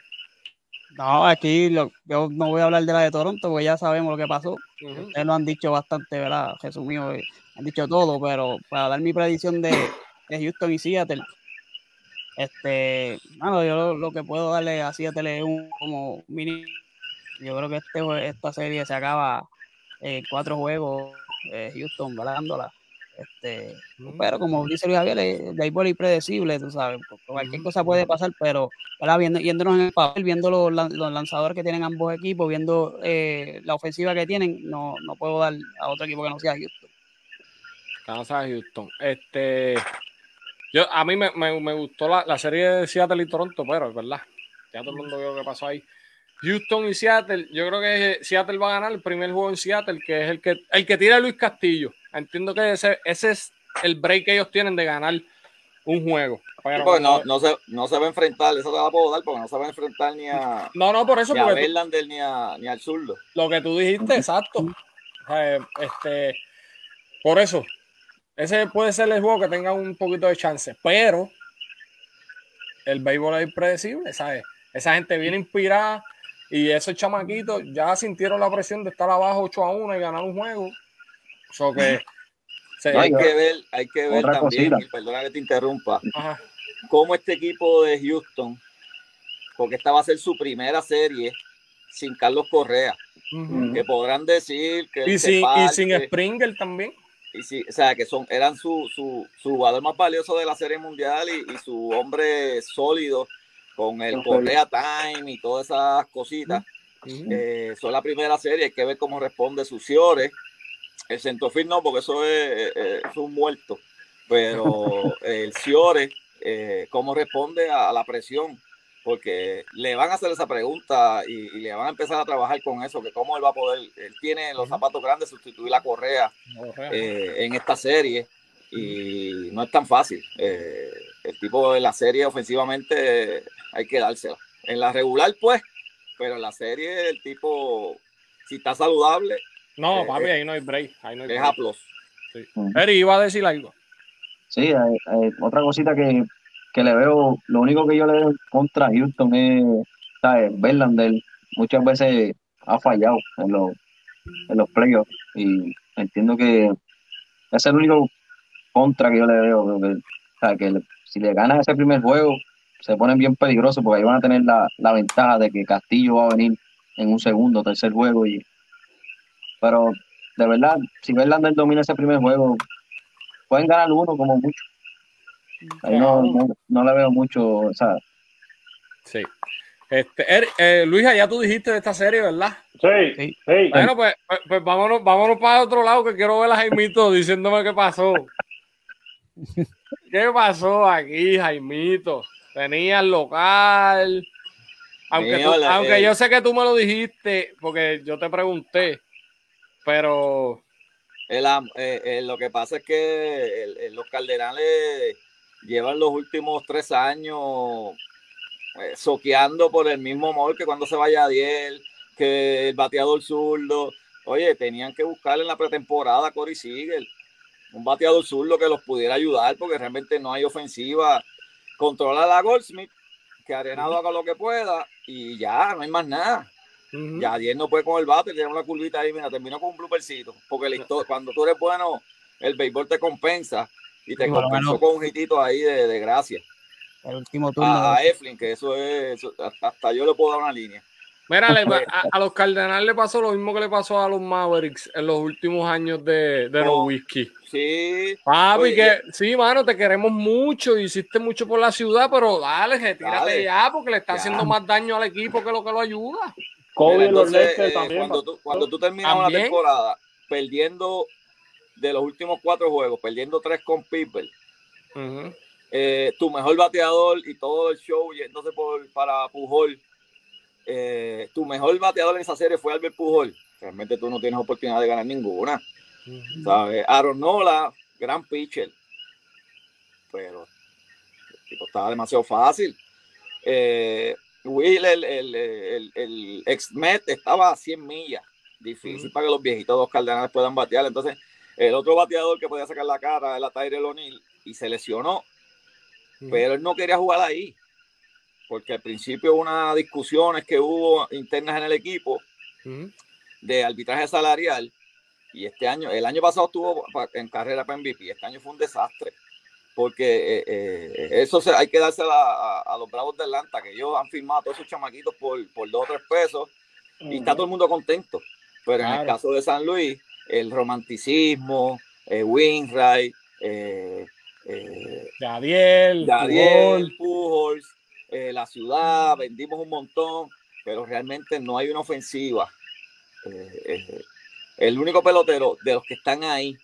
No, aquí lo- yo no voy a hablar de la de Toronto porque ya sabemos lo que pasó. Ujú. Ustedes lo han dicho bastante, ¿verdad? Resumido, eh, han dicho todo, pero para dar mi predicción de, de Houston y Seattle, este, bueno, yo lo, lo que puedo darle a Seattle es un como mini. Yo creo que este, esta serie se acaba en cuatro juegos, eh, Houston ganándola. Este, pero como dice Luis Javier, eh, el béisbol es impredecible, tú sabes, cualquier cosa puede pasar, pero ¿verdad? Viendo, yéndonos en el papel, viendo los, los lanzadores que tienen ambos equipos, viendo eh, la ofensiva que tienen, no, no puedo dar a otro equipo que no sea Houston. Kansas Houston. Este, yo, a mí me, me- me gustó la, la serie de Seattle y Toronto, pero es verdad. Ya todo el mundo vio lo que pasó ahí. Houston y Seattle, yo creo que Seattle va a ganar el primer juego en Seattle, que es el que, el que tira Luis Castillo. Entiendo que ese, ese es el break que ellos tienen de ganar un juego. Pero, Porque no, no, se, no se va a enfrentar, eso te la puedo dar, porque no se va a enfrentar ni a, no, no, por eso, ni a Verlander ni, a, ni al zurdo. lo que tú dijiste, exacto. O sea, este, por eso, ese puede ser el juego que tenga un poquito de chance, pero el béisbol es impredecible, ¿sabes? Esa gente viene inspirada y esos chamaquitos ya sintieron la presión de estar abajo 8 a 1 y ganar un juego. So que, se- No, hay que ver, hay que ver Otra también, cosita. y perdona que te interrumpa, ajá, cómo este equipo de Houston, porque esta va a ser su primera serie sin Carlos Correa, que podrán decir que y, sin, y sin Springer también. Y sí, o sea, que son, eran su, su, su jugador más valioso de la serie mundial y, y su hombre sólido con el. Correa Time y todas esas cositas. Ujú. Eh, son la primera serie, hay que ver cómo responde Suciores. El centrofil no, porque eso es, eh, es un muerto. Pero el Ciore, eh, cómo responde a, a la presión. Porque le van a hacer esa pregunta y, y le van a empezar a trabajar con eso, que cómo él va a poder, él tiene los zapatos grandes, sustituir la correa eh, en esta serie y no es tan fácil. Eh, el tipo de la serie ofensivamente hay que dársela. En la regular, pues, pero en la serie el tipo, si está saludable, No, Eh, papi, eh, ahí no hay break. Ahí no hay es break. Plus. Eri, iba a decir algo. Sí, eh, eh, otra cosita que, que le veo, lo único que yo le veo contra Houston es, ¿sabes? Verlander muchas veces ha fallado en los, en los playoffs y entiendo que ese es el único contra que yo le veo. que, sea, que si le ganan ese primer juego, se ponen bien peligrosos porque ahí van a tener la, la ventaja de que Castillo va a venir en un segundo, tercer juego. y Pero de verdad, si Verlander domina ese primer juego, pueden ganar uno como mucho. Ahí no, no, no le veo mucho, o sea, Sí. Este, eh, Luisa, ya tú dijiste de esta serie, ¿verdad? Sí, Sí. sí. Bueno, pues, pues, pues vámonos, vámonos para otro lado que quiero ver a Jaimito diciéndome qué pasó. ¿Qué pasó aquí, Jaimito? Tenía el local. Aunque, tú- la- aunque eh. yo sé que tú me lo dijiste, porque yo te pregunté, pero El eh, eh, lo que pasa es que el- el- los Cardenales llevan los últimos tres años eh, soqueando por el mismo amor que cuando se vaya Adiel, que el bateador zurdo. Oye, tenían que buscar en la pretemporada a Corey Seager, un bateador zurdo que los pudiera ayudar porque realmente no hay ofensiva. Controla a Goldsmith, que Arenado haga lo que pueda y ya, no hay más nada. ujú, Ya ayer no puede con el bate, tiene una curvita ahí, mira, terminó con un bloopercito. Porque la historia- cuando tú eres bueno, el béisbol te compensa y te lo compensó con un hitito ahí de, de gracia. El último turno. A, a Eflin, que eso es, eso- hasta, yo le puedo dar una línea. Mira, a, a los Cardenales le pasó lo mismo que le pasó a los Mavericks en los últimos años de, de No Oh. Whisky. Sí, Papi, Oye, que sí, mano, te queremos mucho, hiciste mucho por la ciudad, pero dale, retírate Dale. ya, porque le está Ya. haciendo más daño al equipo que lo que lo ayuda. Kobe mira, los entonces, eh, también. cuando, tú, cuando tú terminas una También. temporada perdiendo de los últimos cuatro juegos, perdiendo tres con People, eh, tu mejor bateador y todo el show yéndose por, para Pujol. eh, tu mejor bateador en esa serie fue Albert Pujol. Realmente tú no tienes oportunidad de ganar ninguna. ¿sabes? Aaron Nola, gran pitcher. Pero estaba demasiado fácil. Eh, Will, el, el, el, el ex Met, estaba a 100 millas. Difícil para que los viejitos dos cardenales puedan batear. Entonces, el otro bateador que podía sacar la cara era Tyrell O'Neill y se lesionó pero él no quería jugar ahí, porque al principio hubo unas discusiones que hubo internas en el equipo Ujú. de arbitraje salarial, y este año, el año pasado estuvo en carrera para MVP, este año fue un desastre, porque eh, eh, eso se- hay que dársela a, a los Bravos de Atlanta, que ellos han firmado a todos esos chamaquitos por, por dos o tres pesos, y está todo el mundo contento, pero en el caso de San Luis, el romanticismo, eh, Winray, eh, eh. Pujols, eh, la ciudad, vendimos un montón, pero realmente no hay una ofensiva. Eh, eh, el único pelotero de los que están ahí,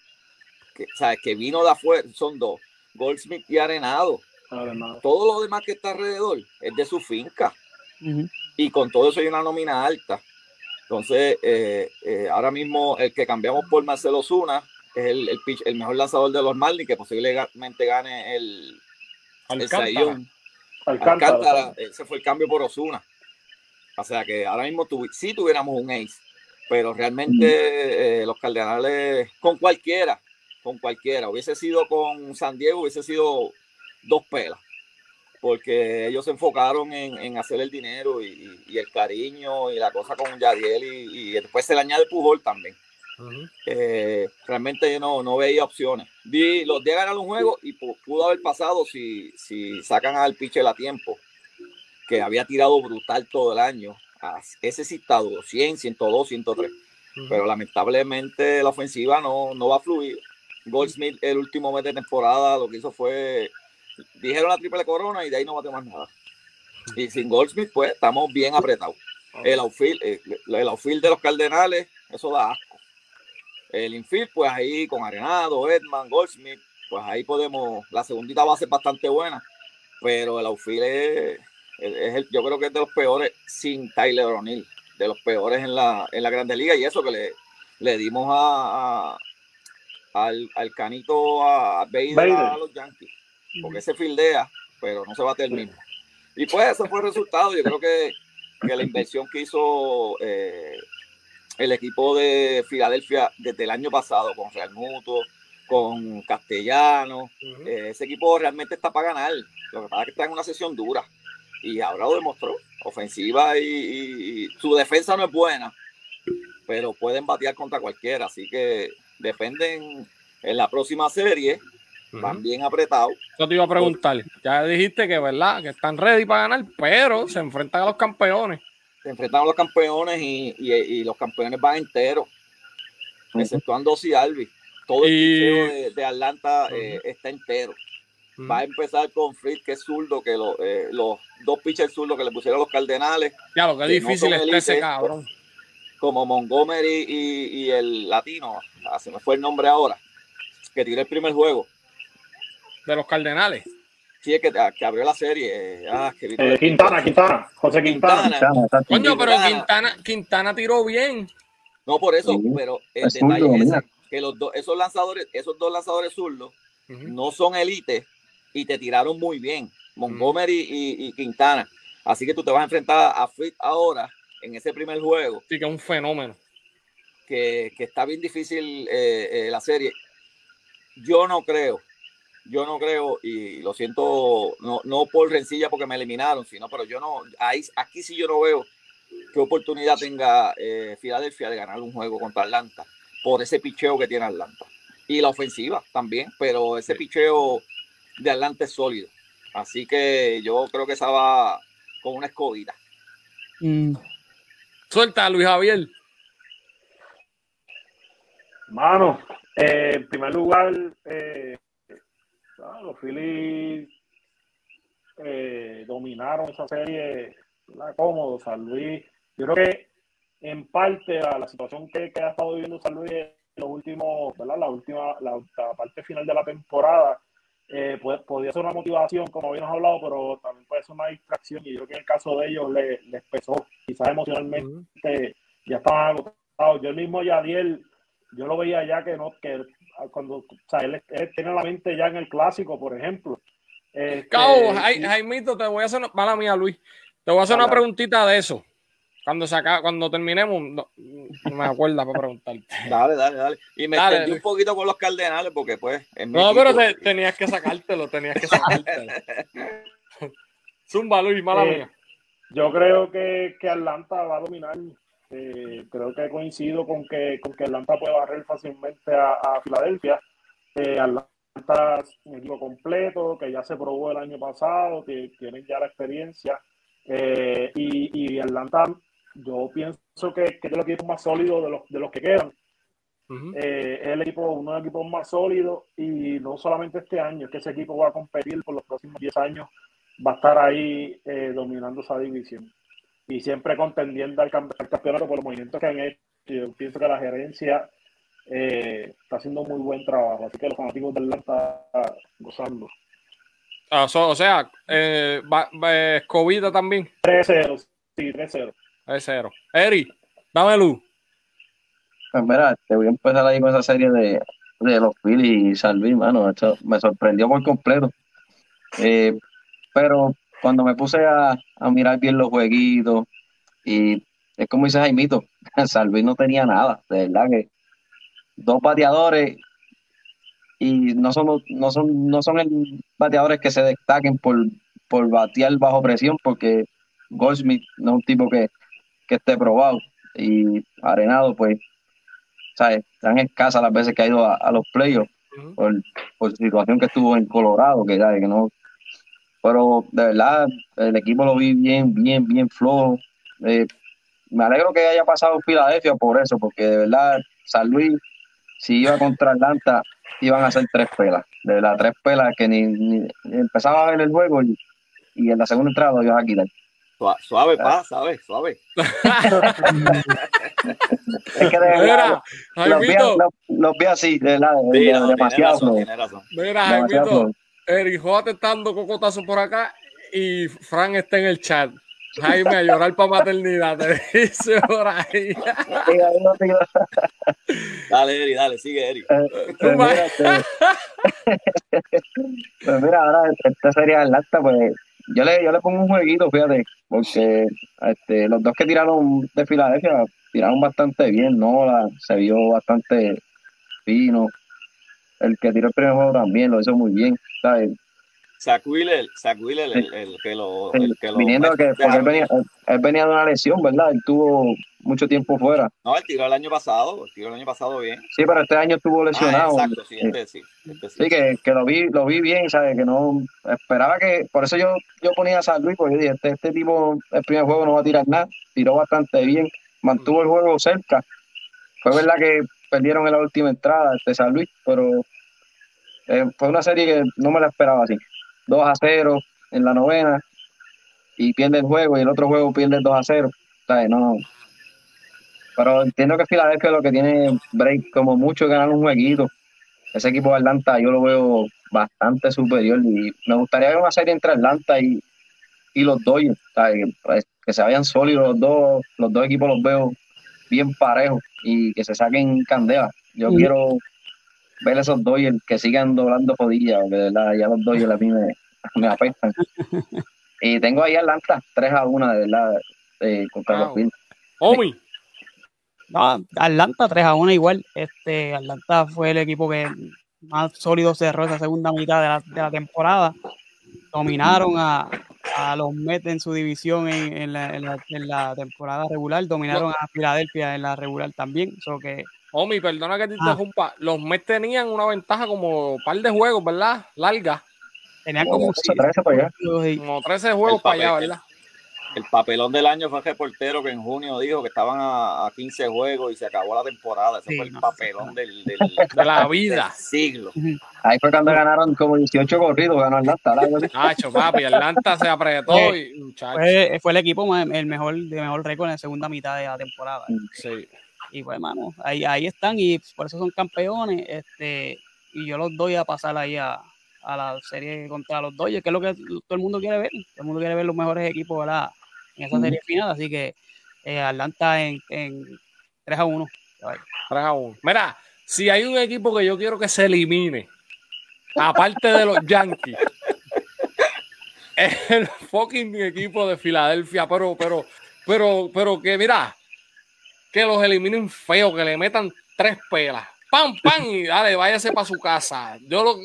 que, ¿sabes? que vino de afuera, son dos, Goldsmith y Arenado. Además, Todo lo demás que está alrededor es de su finca. Y con todo eso hay una nómina alta. Entonces, eh, eh, ahora mismo el que cambiamos por Marcelo Zuna es el, el, pitch- el mejor lanzador de los Marlins que posiblemente gane el, el Alcántara. Sayón. Alcántara. Alcántara, ese fue el cambio por Osuna. O sea que ahora mismo tuvi- sí tuviéramos un ace, pero realmente eh, los Cardenales, con cualquiera, con cualquiera, hubiese sido con San Diego, hubiese sido dos pelas, porque ellos se enfocaron en, en hacer el dinero y, el cariño y la cosa con Yadiel y, y después se le añade Pujol también. Eh, realmente yo no, no veía opciones. Vi los días ganar un juego y pu- pudo haber pasado si, si sacan al pitcher a tiempo, que había tirado brutal todo el año. Ese sí está duro, 100, 102, 103. Pero lamentablemente la ofensiva no, no va a fluir. Goldsmith el último mes de temporada lo que hizo fue, dijeron la triple corona y de ahí no bate más nada. Y sin Goldsmith pues estamos bien apretados. El outfield, eh, el outfield de los Cardenales, eso da asco. El infield, pues ahí con Arenado, Edman, Goldsmith, pues ahí podemos, la segundita base es bastante buena, pero el outfield es, es el- yo creo que es de los peores sin Tyler O'Neill, de los peores en la, en la Grande Liga y eso que le, le dimos a, a- al, al canito a Bader, Bader. a los Yankees, porque ese fildea, pero no se bate el mismo. Y pues ese fue el resultado, yo creo que, que la inversión que hizo eh, el equipo de Filadelfia desde el año pasado con Real Mutuo, con Castellano, eh, ese equipo realmente está para ganar. Lo que pasa es que está en una sesión dura y ahora lo demostró. Ofensiva y, y- y su defensa no es buena, pero pueden batear contra cualquiera. Así que dependen en la próxima serie, van bien apretados. Yo te iba a preguntar, ya dijiste que verdad, que están ready para ganar, pero se enfrentan a los campeones. Se enfrentan a los campeones y, y- y los campeones van enteros, exceptuando Ozzy Alvis. Todo el Y- de, de Atlanta eh, está entero. Va a empezar con Fritz, que es zurdo, que lo- eh, los dos pitchers zurdos que le pusieron los Cardenales, Ya, lo que que no difícil son está ese cabrón. como Montgomery y, y el latino, se me fue el nombre ahora, que tiró el primer juego. De los Cardenales. Sí, es que, que abrió la serie. eh, ah, que Eh, Quintana, Quintana, José Quintana. Coño, pero Quintana. Quintana, tiró bien. No, por eso, Sí, pero el es detalle es mira. ese, que los dos, esos lanzadores, esos dos lanzadores zurdos no son elite y te tiraron muy bien, Montgomery y, y Quintana. Así que tú te vas a enfrentar a Fritz ahora en ese primer juego, Sí, que es un fenómeno. que, que está bien difícil eh, eh, la serie. Yo no creo, yo no creo, y lo siento, no, no por rencilla porque me eliminaron, sino, pero yo no, ahí, aquí sí yo no veo qué oportunidad tenga eh, Filadelfia de ganar un juego contra Atlanta por ese picheo que tiene Atlanta. Y la ofensiva también, pero ese picheo de Atlanta es sólido. Así que yo creo que esa va con una escobita. Mm. Suelta a Luis Javier. Mano, eh, en primer lugar, eh, los Phillies eh, dominaron esa serie ¿verdad? cómodo, San Luis. Yo creo que en parte a la situación que, que ha estado viviendo San Luis en los últimos, ¿verdad? La última, la, la parte final de la temporada, eh, pues, podía ser una motivación, como habíamos hablado, pero también puede ser una distracción. Y yo creo que en el caso de ellos le- les pesó, quizás emocionalmente ya estaban agotados. Yo mismo, Yadiel, yo lo veía ya que no, que cuando, o sea, él, él tiene la mente ya en el clásico, por ejemplo. Este, Cabo, Jai- Jaimito, te voy a hacer una, mala mía, Luis. Te voy a hacer una preguntita de eso. Cuando saca, cuando terminemos, no, no me acuerdo para preguntarte. Dale, dale, dale. Y me Dale, extendí Luis. un poquito con los Cardenales porque pues No, pero te- tenías que sacártelo, tenías que sacártelo. Zumba, Luis, mala Eh, mía. Yo creo que, que Atlanta va a dominar. Eh, creo que coincido con que, con que Atlanta puede barrer fácilmente a, a Filadelfia. Eh, Atlanta es un equipo completo que ya se probó el año pasado, que tienen ya la experiencia. Eh, y, y Atlanta, yo pienso que, que es el equipo más sólido de los, de los que quedan. Eh, es el equipo, uno de los equipos más sólidos y no solamente este año, es que ese equipo va a competir por los próximos 10 años, va a estar ahí eh, dominando esa división y siempre contendiendo al, al campeonato por los movimientos que han hecho. Yo pienso que la gerencia eh, está haciendo muy buen trabajo, así que los fanáticos de Atlanta gozando. Ah, so- o sea, eh, va- va- eh, Escobita también 3-0. Sí, 3-0. es cero. Eri, dame luz. Pues mira, te voy a empezar ahí con esa serie de, de los Phillies y San Luis, mano. Esto me sorprendió por completo. Eh, pero cuando me puse a, a mirar bien los jueguitos, y es como dice Jaimito, San Luis no tenía nada, de verdad que dos bateadores y no son, no son, no son el bateadores que se destaquen por, por batear bajo presión, porque Goldsmith no es un tipo que, que esté probado y Arenado, pues, ¿sabes? Tan escasas las veces que ha ido a, a los playoffs por, por situación que estuvo en Colorado, que, ¿sabes? que no. Pero de verdad, el equipo lo vi bien, bien, bien flojo. Eh, me alegro que haya pasado Filadelfia por eso, porque de verdad, San Luis, si iba contra Atlanta, iban a ser tres pelas. De verdad, tres pelas que ni, ni- empezaba a ver el juego y, y en la segunda entrada lo iban a quitar. Sua- Suave, pa, ¿sabes? Suave. Es que de verdad, Mira, los vi, los, los vi así, de verdad, de- Sí, de- no, tiene demasiado razón, tiene razón. mira, demasiado Jaimito, flojo. Eri Joa está dando cocotazo por acá y Fran está en el chat. Jaime a llorar para maternidad, te dice por ahí. Dale, Eri, dale, sigue, Eri. Pues mira, este- pues mira, ahora esta serie de Atlanta, pues yo le, yo le pongo un jueguito, fíjate, porque este, los dos que tiraron de Filadelfia tiraron bastante bien, Nola se vio bastante fino. El que tiró el primer juego también lo hizo muy bien, ¿sabes? Zach Wheeler, Zach Wheeler, el, el que lo. El- que lo viniendo que, él venía, él, él venía de una lesión, ¿verdad? Él tuvo mucho tiempo fuera. No, él tiró el año pasado, tiró el año pasado bien. Sí, pero este año estuvo Ah, lesionado. exacto, sí, este sí. Este sí. Sí, que, que lo vi, lo vi bien, ¿sabes? Que no esperaba que, por eso yo, yo ponía a San Luis, porque yo dije, este, este tipo, el primer juego no va a tirar nada, tiró bastante bien, mantuvo el juego cerca. Fue verdad que perdieron en la última entrada este San Luis, pero eh, fue una serie que no me la esperaba así. 2 a 0 en la novena y pierde el juego y el otro juego pierde 2 a 0. ¿Sabes? No. Pero entiendo que Filadelfia lo que tiene break como mucho es ganar un jueguito ese equipo de Atlanta yo lo veo bastante superior y me gustaría ver una serie entre Atlanta y, y los Dodgers. Que, pues, que se vayan sólidos los dos, los dos equipos los veo bien parejos y que se saquen candela. Yo quiero ver esos Dodgers que sigan doblando jodillas, porque de verdad ya los Dodgers a mí me, me afectan. Y tengo ahí Atlanta 3 a 1 de verdad eh, contra los Wow. Bills. Omi, No, Atlanta 3 a 1 igual. Este, Atlanta fue el equipo que más sólido cerró esa segunda mitad de la, de la temporada. Dominaron a, a los Mets en su división en, en la, en la- en la temporada regular. Dominaron a Filadelfia en la regular también. So que Omi, perdona que te Ah. interrumpa. Los Mets tenían una ventaja como un par de juegos, ¿verdad? Larga, tenían Como como 12, 13 para allá. y- como 13 juegos para allá, ¿verdad? El papelón del año fue el reportero que en junio dijo que estaban a, a 15 juegos y se acabó la temporada. Ese Sí, fue el papelón del, del, De la del vida. siglo. Ahí fue cuando ganaron como 18 corridos, ganó Atlanta. Hacho, papi, Atlanta se apretó y muchacho. fue, fue el equipo más- el mejor de mejor récord en la segunda mitad de la temporada. Sí. Y pues, mano, ahí, ahí están y por eso son campeones. Este, y yo los doy a pasar ahí a, a la serie contra los Dodgers, que es lo que todo el mundo quiere ver. Todo el mundo quiere ver los mejores equipos ¿verdad? En esa serie final. Así que eh, Atlanta en, en 3 a 1. 3 a 1. Mira, si hay un equipo que yo quiero que se elimine, aparte de los Yankees, es el fucking equipo de Filadelfia, pero, pero, pero, pero que mira, que los eliminen feo, que le metan tres pelas. ¡Pam, pam! Y dale, váyase para su casa. Yo lo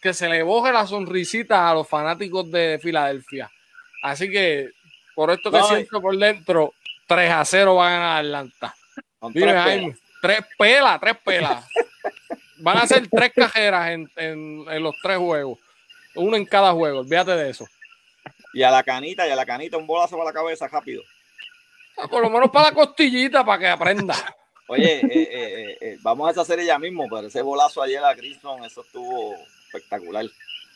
que se le boje la sonrisita a los fanáticos de Filadelfia. Así que, por esto que No, siento por dentro, 3 a 0 va a ganar Atlanta. Dime, tres Jaime, pelas. tres pelas, tres pelas. Van a ser tres cajeras en, en- en los tres juegos. Uno en cada juego, olvídate de eso. Y a la canita, y a la canita, un bolazo para la cabeza rápido. Ah, Por lo menos para la costillita, para que aprenda. Oye, eh, eh, eh, vamos a esa serie ya mismo, pero ese bolazo ayer a Crimson, eso estuvo espectacular.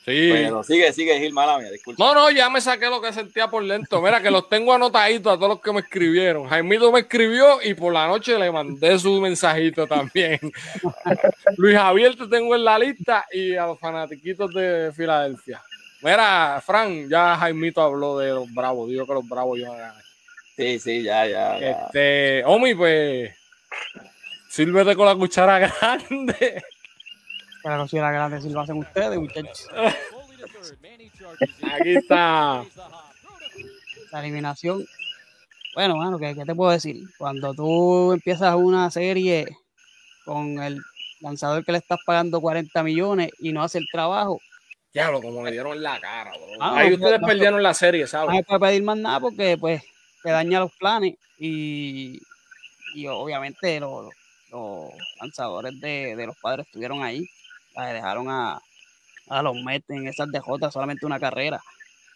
Sí. Pero sigue, sigue, Gil, mala mía, disculpa. No, no, ya me saqué lo que sentía por dentro. Mira, que los tengo anotaditos a todos los que me escribieron. Jaimito me escribió y por la noche le mandé su mensajito también. Luis Javier te tengo en la lista y a los fanatiquitos de Filadelfia. Mira, Fran, ya Jaimito habló de los Bravos. Dijo que los Bravos iban a ganar. Sí, sí, ya, ya. ya. Este, Omi, pues, sírvete con la cuchara grande. Que la considera grande si lo hacen ustedes, muchachos. Aquí está. La eliminación. Bueno, mano, ¿qué, qué te puedo decir? Cuando tú empiezas una serie con el lanzador que le estás pagando 40 millones y no hace el trabajo, Diablo, como le dieron la cara, bro. Ah, Ahí no, ustedes no, perdieron la serie, no ¿sabes? se puede pedir más nada porque pues te daña los planes y, y obviamente los, los lanzadores de, de los padres estuvieron ahí, la dejaron a, a los Mets en esas DJ solamente una carrera.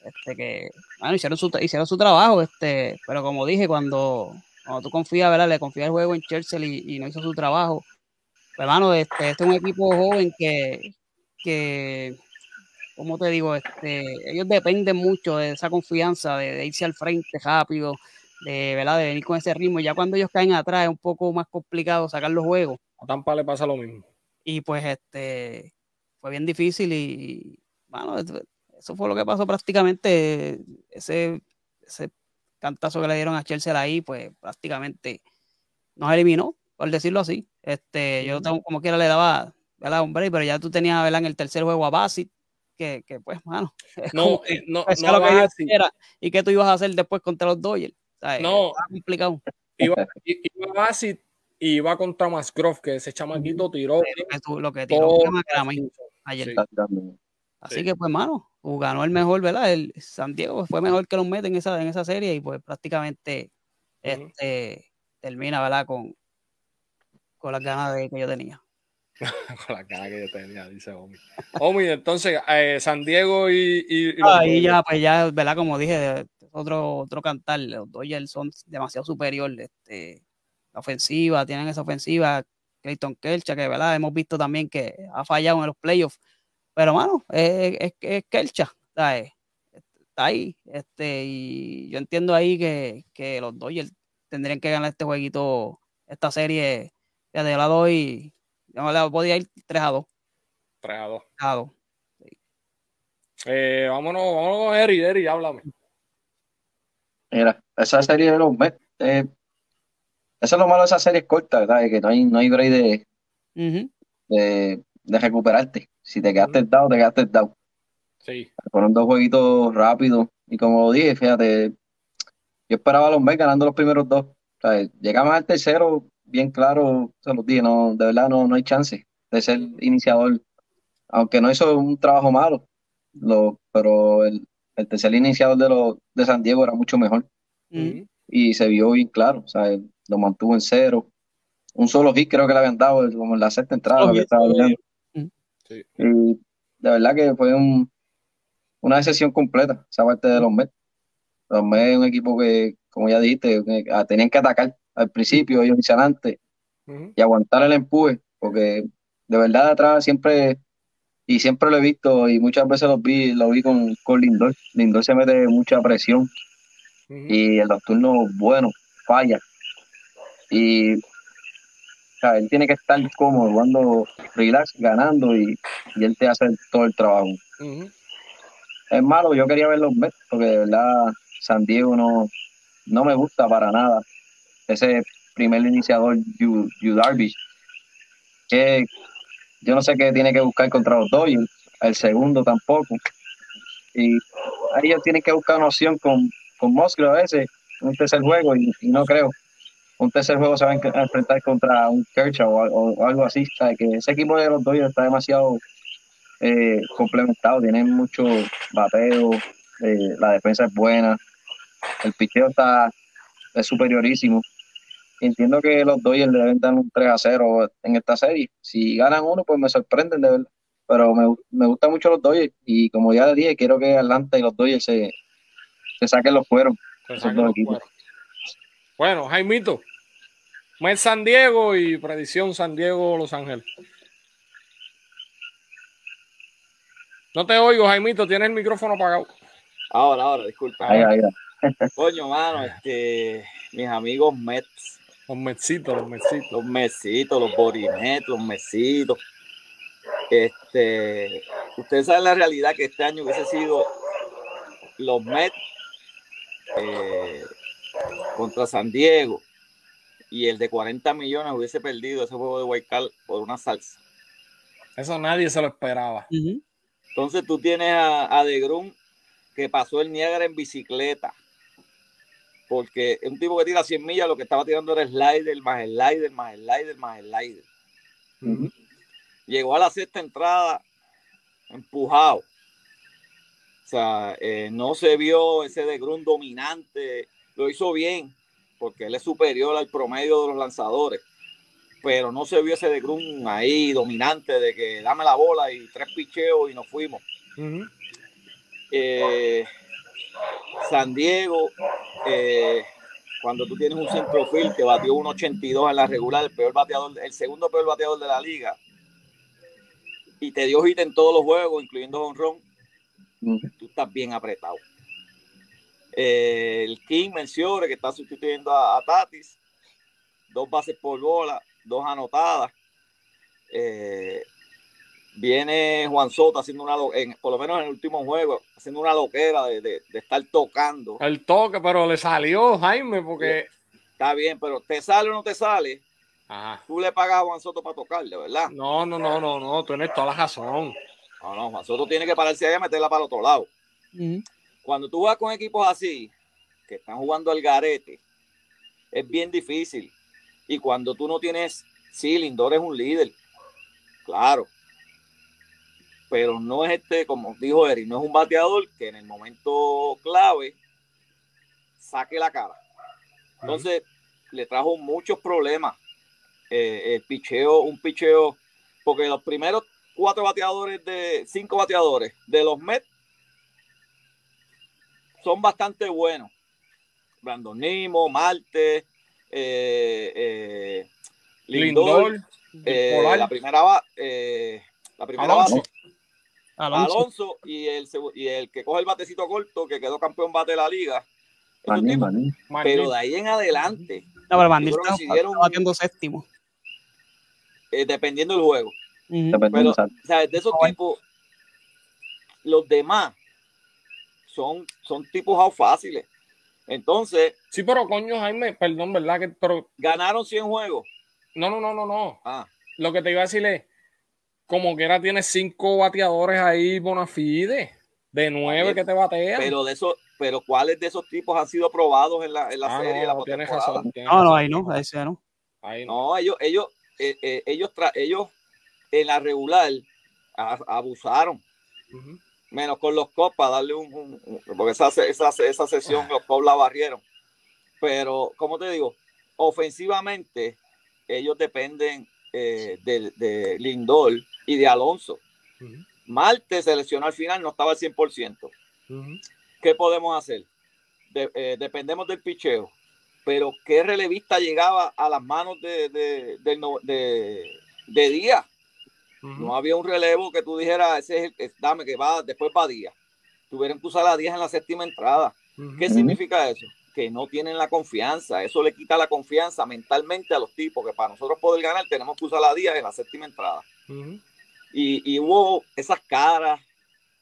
Este que, bueno, hicieron su, hicieron su trabajo, este, pero como dije, cuando, cuando tú confías, ¿verdad? Le confías el juego en Churchill y, y no hizo su trabajo. Pues, hermano, este, este es un equipo joven que, que como te digo, este, ellos dependen mucho de esa confianza, de, de irse al frente rápido, de, ¿verdad? de venir con ese ritmo. Ya cuando ellos caen atrás es un poco más complicado sacar los juegos. A Tampa le pasa lo mismo. Y pues este fue bien difícil y, bueno, es- eso fue lo que pasó prácticamente. Ese, ese cantazo que le dieron a Chelsea ahí, pues prácticamente nos eliminó, por decirlo así. Este, yo tengo- como quiera le daba, ¿verdad? Break, pero ya tú tenías, ¿verdad? En el tercer juego a Basit, que, que pues, mano, No, que eh, no, hacía no lo que quiera. ¿Y qué tú ibas a hacer después contra los Dodgers? ¿Sabes? No. Estaba complicado. Iba, iba Bassett y iba contra Masgrove, que ese chamaquito tiró Lo que, tú- lo que tiró ayer. Sí. Así Sí. que, pues, mano, ganó el mejor, ¿verdad? El San Diego fue mejor que los Mets en esa, en esa serie y, pues, prácticamente este, termina, ¿verdad? Con, con las ganas de, que yo tenía. con la cara que yo tenía, dice Omi. Omi, entonces, eh, San Diego y, y- y los Ahí Dodgers. ya, pues, ya, ¿verdad? Como dije, otro, otro cantar. Los Dodgers son demasiado superior. Este, la ofensiva, tienen esa ofensiva. Clayton Kelcha, que, ¿verdad? Hemos visto también que ha fallado en los playoffs. Pero, mano, es, es, es Kelcha, ¿sabes? Está ahí. Este, y yo entiendo ahí que, que los Dodgers tendrían que ganar este jueguito, esta serie. Ya de lado y yo le podía ir 3 a 2. 3 a 2. 3 a 2. Eh, vámonos, vámonos con Eri, Eri, háblame. Mira, esa serie de los Mets, eh, eso es lo malo de esa serie corta, ¿verdad? Que no hay, no hay break de, de, de recuperarte. Si te quedaste dado, te quedaste dado. Sí. Fueron dos jueguitos rápidos. Y como lo dije, fíjate, yo esperaba a los Mets ganando los primeros dos. O sea, llegamos al tercero, bien claro, se los dije, no, de verdad no, no hay chance de ser iniciador. Aunque no hizo un trabajo malo, lo, pero el, el tercer iniciador de, los, de San Diego era mucho mejor. Y se vio bien claro, o sea, lo mantuvo en cero. Un solo hit creo que le habían dado como en la sexta entrada. Que estaba. Sí. Y de verdad que fue un, una decisión completa esa parte de los Mets. Los Mets es un equipo que, como ya dijiste, que, ah, tenían que atacar al principio, ellos inician antes y aguantar el empuje, porque de verdad de atrás siempre, y siempre lo he visto, y muchas veces lo vi, lo vi con, con Lindor. Lindor se mete mucha presión y el nocturno bueno, falla. Y o sea, él tiene que estar cómodo, jugando relax, ganando y, y él te hace todo el trabajo. Es malo, yo quería ver los Mets, porque de verdad San Diego no, no me gusta para nada. Ese primer iniciador, Yu, Yu Darvish, que yo no sé qué tiene que buscar contra los Dodgers, el segundo tampoco. Y ahí ellos tienen que buscar una opción con, con Musgrove a veces, un tercer juego, y, y no creo. Un tercer juego se va a en- a enfrentar contra un Kershaw o, algo así. ¿sabe? Que ese equipo de los Dodgers está demasiado eh, complementado, tienen mucho bateo, eh, la defensa es buena, el picheo está es superiorísimo. Entiendo que los Dodgers le deben dar un 3 a 0 en esta serie. Si ganan uno, pues me sorprenden de verdad. Pero me, me gustan mucho los Dodgers y como ya le dije, quiero que Atlanta y los Dodgers se, se saquen los cueros. Bueno, Jaimito. Mets San Diego y predicción San Diego Los Ángeles. No te oigo, Jaimito, tienes el micrófono apagado. Ahora, ahora, disculpa. Ahí, ahí, ahí. Coño, mano, este, mis amigos Mets, Los Metsitos, los Metsitos. los Metsitos, los Borinet, los Mesitos. Este, ustedes saben la realidad que este año hubiese sido los Mets eh, contra San Diego y el de 40 millones hubiese perdido ese juego de Card por una salsa. Eso nadie se lo esperaba. Entonces tú tienes a, a De Grun que pasó el Niagara en bicicleta. Porque un tipo que tira 100 millas lo que estaba tirando era slider, más slider, más slider, más slider. Llegó a la sexta entrada empujado. O sea, eh, no se vio ese de Grun dominante. Lo hizo bien, porque él es superior al promedio de los lanzadores. Pero no se vio ese de Grun ahí dominante de que dame la bola y tres picheos y nos fuimos. Eh, San Diego, eh, cuando tú tienes un centrofield que batió un 82 en la regular, el peor bateador, el segundo peor bateador de la liga, y te dio hit en todos los juegos, incluyendo honrón, Ujú. tú estás bien apretado. Eh, el King menciona que está sustituyendo a, a Tatis, dos bases por bola, dos anotadas. Eh, viene Juan Soto haciendo una, en, por lo menos en el último juego, haciendo una loquera de, de- de estar tocando. El toque, pero le salió Jaime porque. Está bien, pero te sale o no te sale, Ajá. tú le pagas a Juan Soto para tocarle, ¿verdad? No, no, no, no, no, tú tienes toda la razón. No, no, Juan Soto tiene que pararse ahí y meterla para el otro lado. Ujú. Cuando tú vas con equipos así, que están jugando al garete, es bien difícil. Y cuando tú no tienes, sí, Lindor es un líder, claro. Pero no es este, como dijo Eric, no es un bateador que en el momento clave saque la cara. Entonces, le trajo muchos problemas. Eh, el picheo, un picheo, porque los primeros cuatro bateadores de, cinco bateadores de los Mets son bastante buenos. Brandon Nimo, Marte, eh, eh, Lindor, Lindor, eh, la primera, ba- eh, la primera Alonso. base, Alonso. Alonso, y, el, y el que coge el batecito corto, que quedó campeón bate de la liga. Maní, maní. Pero de ahí en adelante, No, pero que está, si dieron- está batiendo séptimo. eh, dependiendo del juego. Dependiendo, pero o sea, de esos tipos, los demás son, son tipos fáciles. Entonces, Sí, pero coño, Jaime, perdón, ¿verdad? Que, pero ganaron 100 juegos. no, no, no, no, no. Ah, Lo que te iba a decir es, como que era tienes cinco bateadores ahí bona fide, de nueve que te batean. pero de esos, pero ¿cuáles de esos tipos han sido probados en la, en la Ah, serie? la no, tienes postemporada? razón. tienes No, no, ahí no, ahí sí no. Ahí no. No, ellos, ellos, eh, eh, ellos, tra- ellos en la regular a- abusaron, Ujú. Menos con los cops para darle un, un- un- porque esa, esa, esa sesión los cops la barrieron. Pero, como te digo, ofensivamente ellos dependen eh, de, de Lindor y de Alonso. Ujú. Marte se lesionó al final, no estaba al 100%. Ujú. ¿Qué podemos hacer? De- eh, dependemos del picheo. Pero ¿qué relevista llegaba a las manos de, de, de, de Díaz? No había un relevo que tú dijeras, ese es el que dame que va, después va Díaz. Tuvieron que usar a Díaz en la séptima entrada. ¿Qué significa eso? Que no tienen la confianza. Eso le quita la confianza mentalmente a los tipos, que para nosotros poder ganar tenemos que usar a Díaz en la séptima entrada. Y, y hubo esas caras,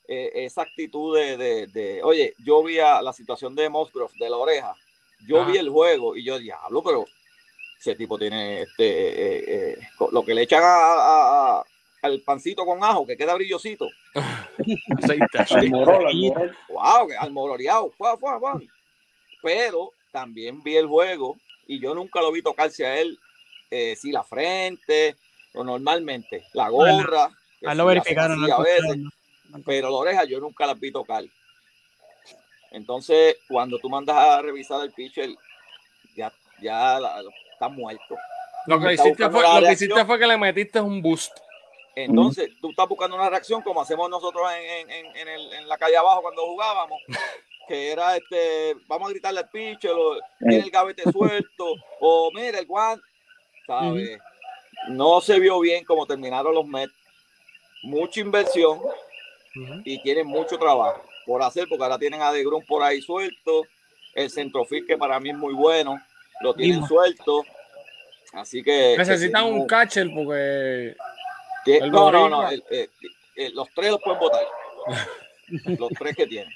eh, esa actitud de, de- de- oye, yo vi a la situación de Musgrove, de la oreja, yo vi el juego y yo, diablo, pero ese tipo tiene este, eh, eh, lo que le echan a- a- a- al pancito con ajo, que queda brillosito. Aceite, wow, que almororeado, pero también vi el juego y yo nunca lo vi tocarse a él, eh, sí, la frente, o normalmente, la gorra, lo la hacen verificaron. no a veces, pero la oreja yo nunca las vi tocar. Entonces, cuando tú mandas a revisar el pitcher, ya, ya la- está muerto. Lo que, hiciste fue, la lo que hiciste fue que le metiste un boost. Entonces, tú estás buscando una reacción como hacemos nosotros en, en- en- en el- en la calle abajo cuando jugábamos, que era este, vamos a gritarle al pitcher, o tiene el gavete suelto, o mira el guante, ¿sabes? No se vio bien como terminaron los Mets. Mucha inversión y tienen mucho trabajo por hacer, porque ahora tienen a De Grun por ahí suelto, el centrofil que para mí es muy bueno, lo tienen suelto. Así que Necesitan un catcher porque que- no, no, no. el- eh, eh, los tres los pueden votar. los tres que tienen.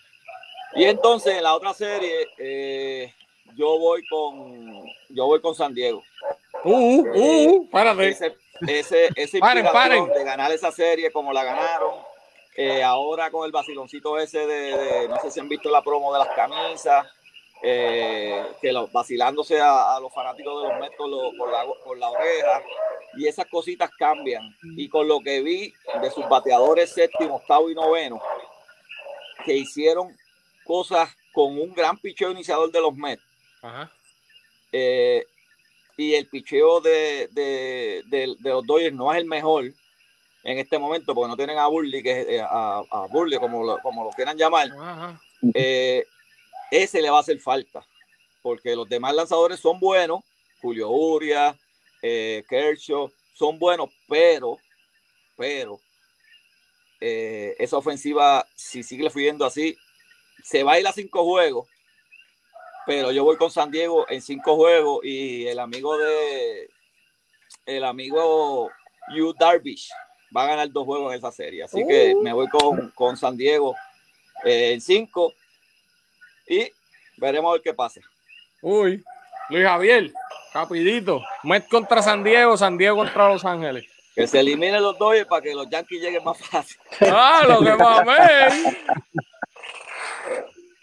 Y entonces en la otra serie, eh, yo voy con yo voy con San Diego. Uh, uh, uh, párate. Ese, ese, esa Paren, paren. de ganar esa serie como la ganaron. eh, ahora con el vaciloncito ese de, de- no sé si han visto la promo de las camisas, eh, que vacilándose a, a los fanáticos de los Mets con, lo- con la, con la oreja. Y esas cositas cambian. Y con lo que vi de sus bateadores séptimo, octavo y noveno, que hicieron cosas con un gran picheo iniciador de los Mets. Ajá. Eh, y el picheo de, de, de- de los Dodgers no es el mejor en este momento porque no tienen a Burley, que es, eh, a, a Burley, como lo, como lo quieran llamar. Ajá. Eh, ese le va a hacer falta porque los demás lanzadores son buenos, Julio Uria, eh, Kershaw, son buenos, pero, pero eh, esa ofensiva, si sigue fluyendo así, se va a ir a cinco juegos, pero yo voy con San Diego en cinco juegos y el amigo de el amigo Yu Darvish va a ganar dos juegos en esa serie, así que me voy con, con San Diego eh, en cinco y veremos a ver qué pasa. Uy, Luis Javier, rapidito. Met contra San Diego, San Diego contra Los Ángeles. Que se eliminen los dos para que los Yankees lleguen más fácil. Ah, lo que mamé.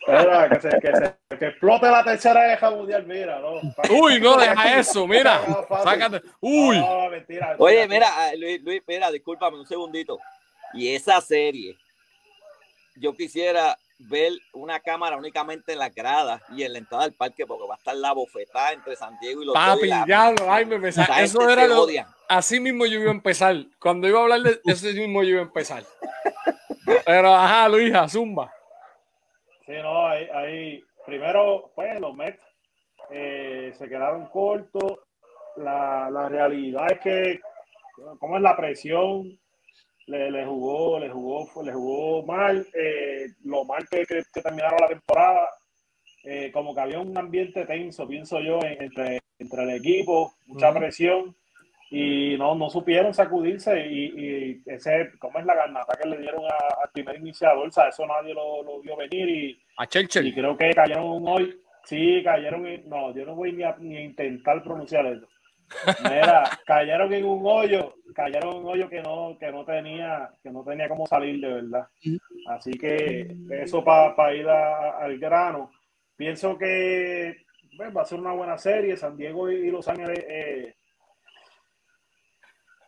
Espera, que, se, que, se, que explote la tercera guerra mundial, mira, ¿no? Uy, no, deja eso, mira. Sácate. Uy. No, mentira, Oye, mira, ah, Luis, Luis, mira, discúlpame un segundito. Y esa serie, yo quisiera ver una cámara únicamente en las gradas y en la entrada del parque, porque va a estar la bofetada entre San Diego y los Papi, Dodgers. ya, ay, me pensaba. Eso era lo. odian. Así mismo yo iba a empezar. Cuando iba a hablar de eso mismo yo iba a empezar. Pero, ajá, Luisa, zumba. Sí, no, ahí, ahí primero, pues los Mets eh, se quedaron cortos. La, la realidad es que, como es la presión, le, le jugó, le jugó, le jugó mal. eh, lo mal que, que- que terminaron la temporada, eh, como que había un ambiente tenso, pienso yo, en- entre, entre el equipo, mucha presión. Y no, no supieron sacudirse y, y ese, ¿cómo es la garnata que le dieron a- al primer iniciador? O sea, eso nadie lo, lo vio venir y, A y creo que cayeron hoy. Sí, cayeron en, no, yo no voy ni a, ni a intentar pronunciar eso. Mira, cayeron en un hoyo, cayeron en un hoyo que no, que no tenía, que no tenía cómo salir de verdad. Así que eso para ir a- al grano. Pienso que bueno, va a ser una buena serie. San Diego y, y Los Ángeles eh,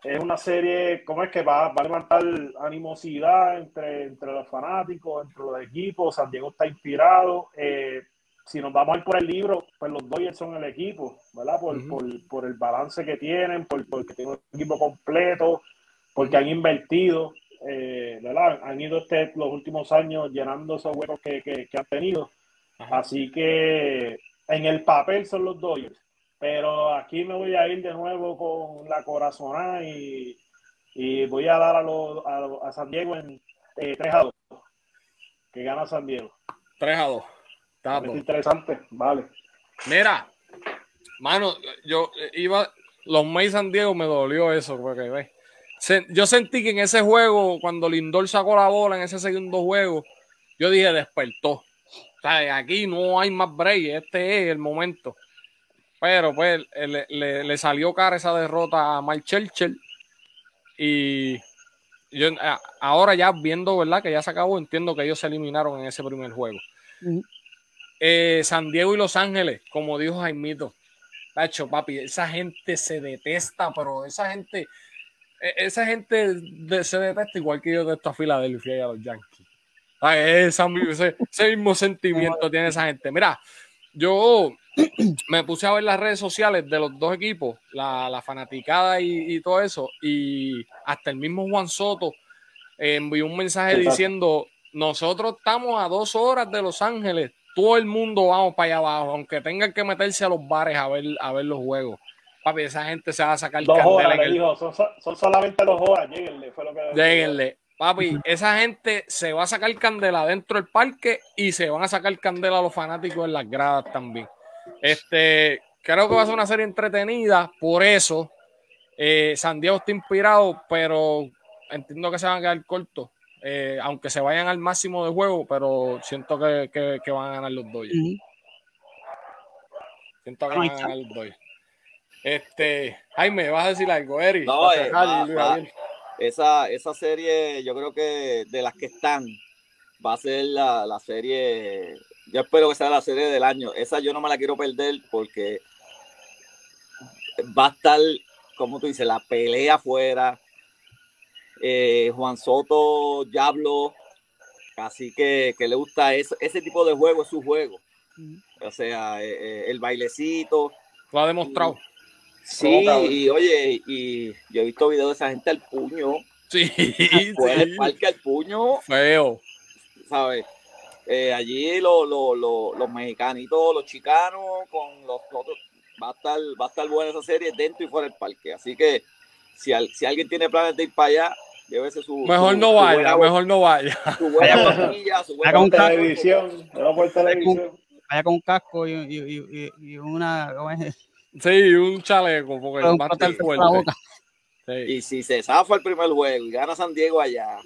es una serie, ¿cómo es que va, va a levantar animosidad entre, entre los fanáticos, entre los equipos? San Diego está inspirado. Eh, si nos vamos a ir por el libro, pues los Dodgers son el equipo, ¿verdad? Por, por, por el balance que tienen, por, porque tienen un equipo completo, porque han invertido, eh, ¿verdad? Han ido este, los últimos años llenando esos huecos que, que, que han tenido. Así que en el papel son los Dodgers. Pero aquí me voy a ir de nuevo con la corazonada y, y voy a dar a, los- a, los- a San Diego en eh, 3 a 2. Que gana San Diego. 3 a 2. Interesante, vale. Mira, mano, yo iba, los Mets San Diego me dolió eso, porque yo sentí que en ese juego, cuando Lindor sacó la bola en ese segundo juego, yo dije despertó. O sea, aquí no hay más break, este es el momento. Pero pues le, le- le salió cara esa derrota a Mike Churchill. Y yo ahora ya viendo, ¿verdad? Que ya se acabó, entiendo que ellos se eliminaron en ese primer juego. Eh, San Diego y Los Ángeles, como dijo Jaimito. Tacho, papi, esa gente se detesta, pero esa gente, e- esa gente de- se detesta igual que yo detesto a Filadelfia y a los Yankees. Ay, esa mi- ese, ese mismo sentimiento tiene esa gente. Mira, yo me puse a ver las redes sociales de los dos equipos, la, la fanaticada y, y todo eso, y hasta el mismo Juan Soto eh, envió un mensaje Exacto. diciendo, nosotros estamos a dos horas de Los Ángeles, todo el mundo vamos para allá abajo, aunque tengan que meterse a los bares a ver, a ver los juegos. Papi, esa gente se va a sacar Dos candela horas, le el dijo, son, son solamente dos horas, lléguenle, fue lo que Lléguenle. Papi, esa gente se va a sacar candela dentro del parque y se van a sacar candela a los fanáticos en las gradas también. Este, creo que va a ser una serie entretenida, por eso eh, San Diego está inspirado, pero entiendo que se van a quedar cortos, eh, aunque se vayan al máximo de juego, pero siento que, que- que van a ganar los Dodgers. Siento que van a ganar los Dodgers. Este, Jaime, vas a decir algo, Eri. No, eh, va- va. Esa, esa serie, yo creo que de las que están, va a ser la, la serie. Yo espero que sea la serie del año. Esa yo no me la quiero perder porque va a estar, como tú dices, la pelea afuera. Eh, Juan Soto habló, así que, que le gusta eso, ese tipo de juego, es su juego. O sea, eh, eh, el bailecito. Lo ha demostrado. Sí, y oye, y yo he visto videos de esa gente al puño, Sí, fuera del sí. parque al puño, Feo. ¿sabes? Eh, allí lo- lo- lo- los mexicanitos, los chicanos, con los otros, va a estar, va a estar buena esa serie dentro y fuera del parque. Así que si, al- si alguien tiene planes de ir para allá, llévese su. Mejor su- no su vaya, buena- mejor no vaya. Su buena botella, su buena un botella. Televisión. Vaya con un casco y, y, y, y- una. Sí, un chaleco, porque va a estar fuerte. Sí. Y si se zafa el primer juego y gana San Diego allá,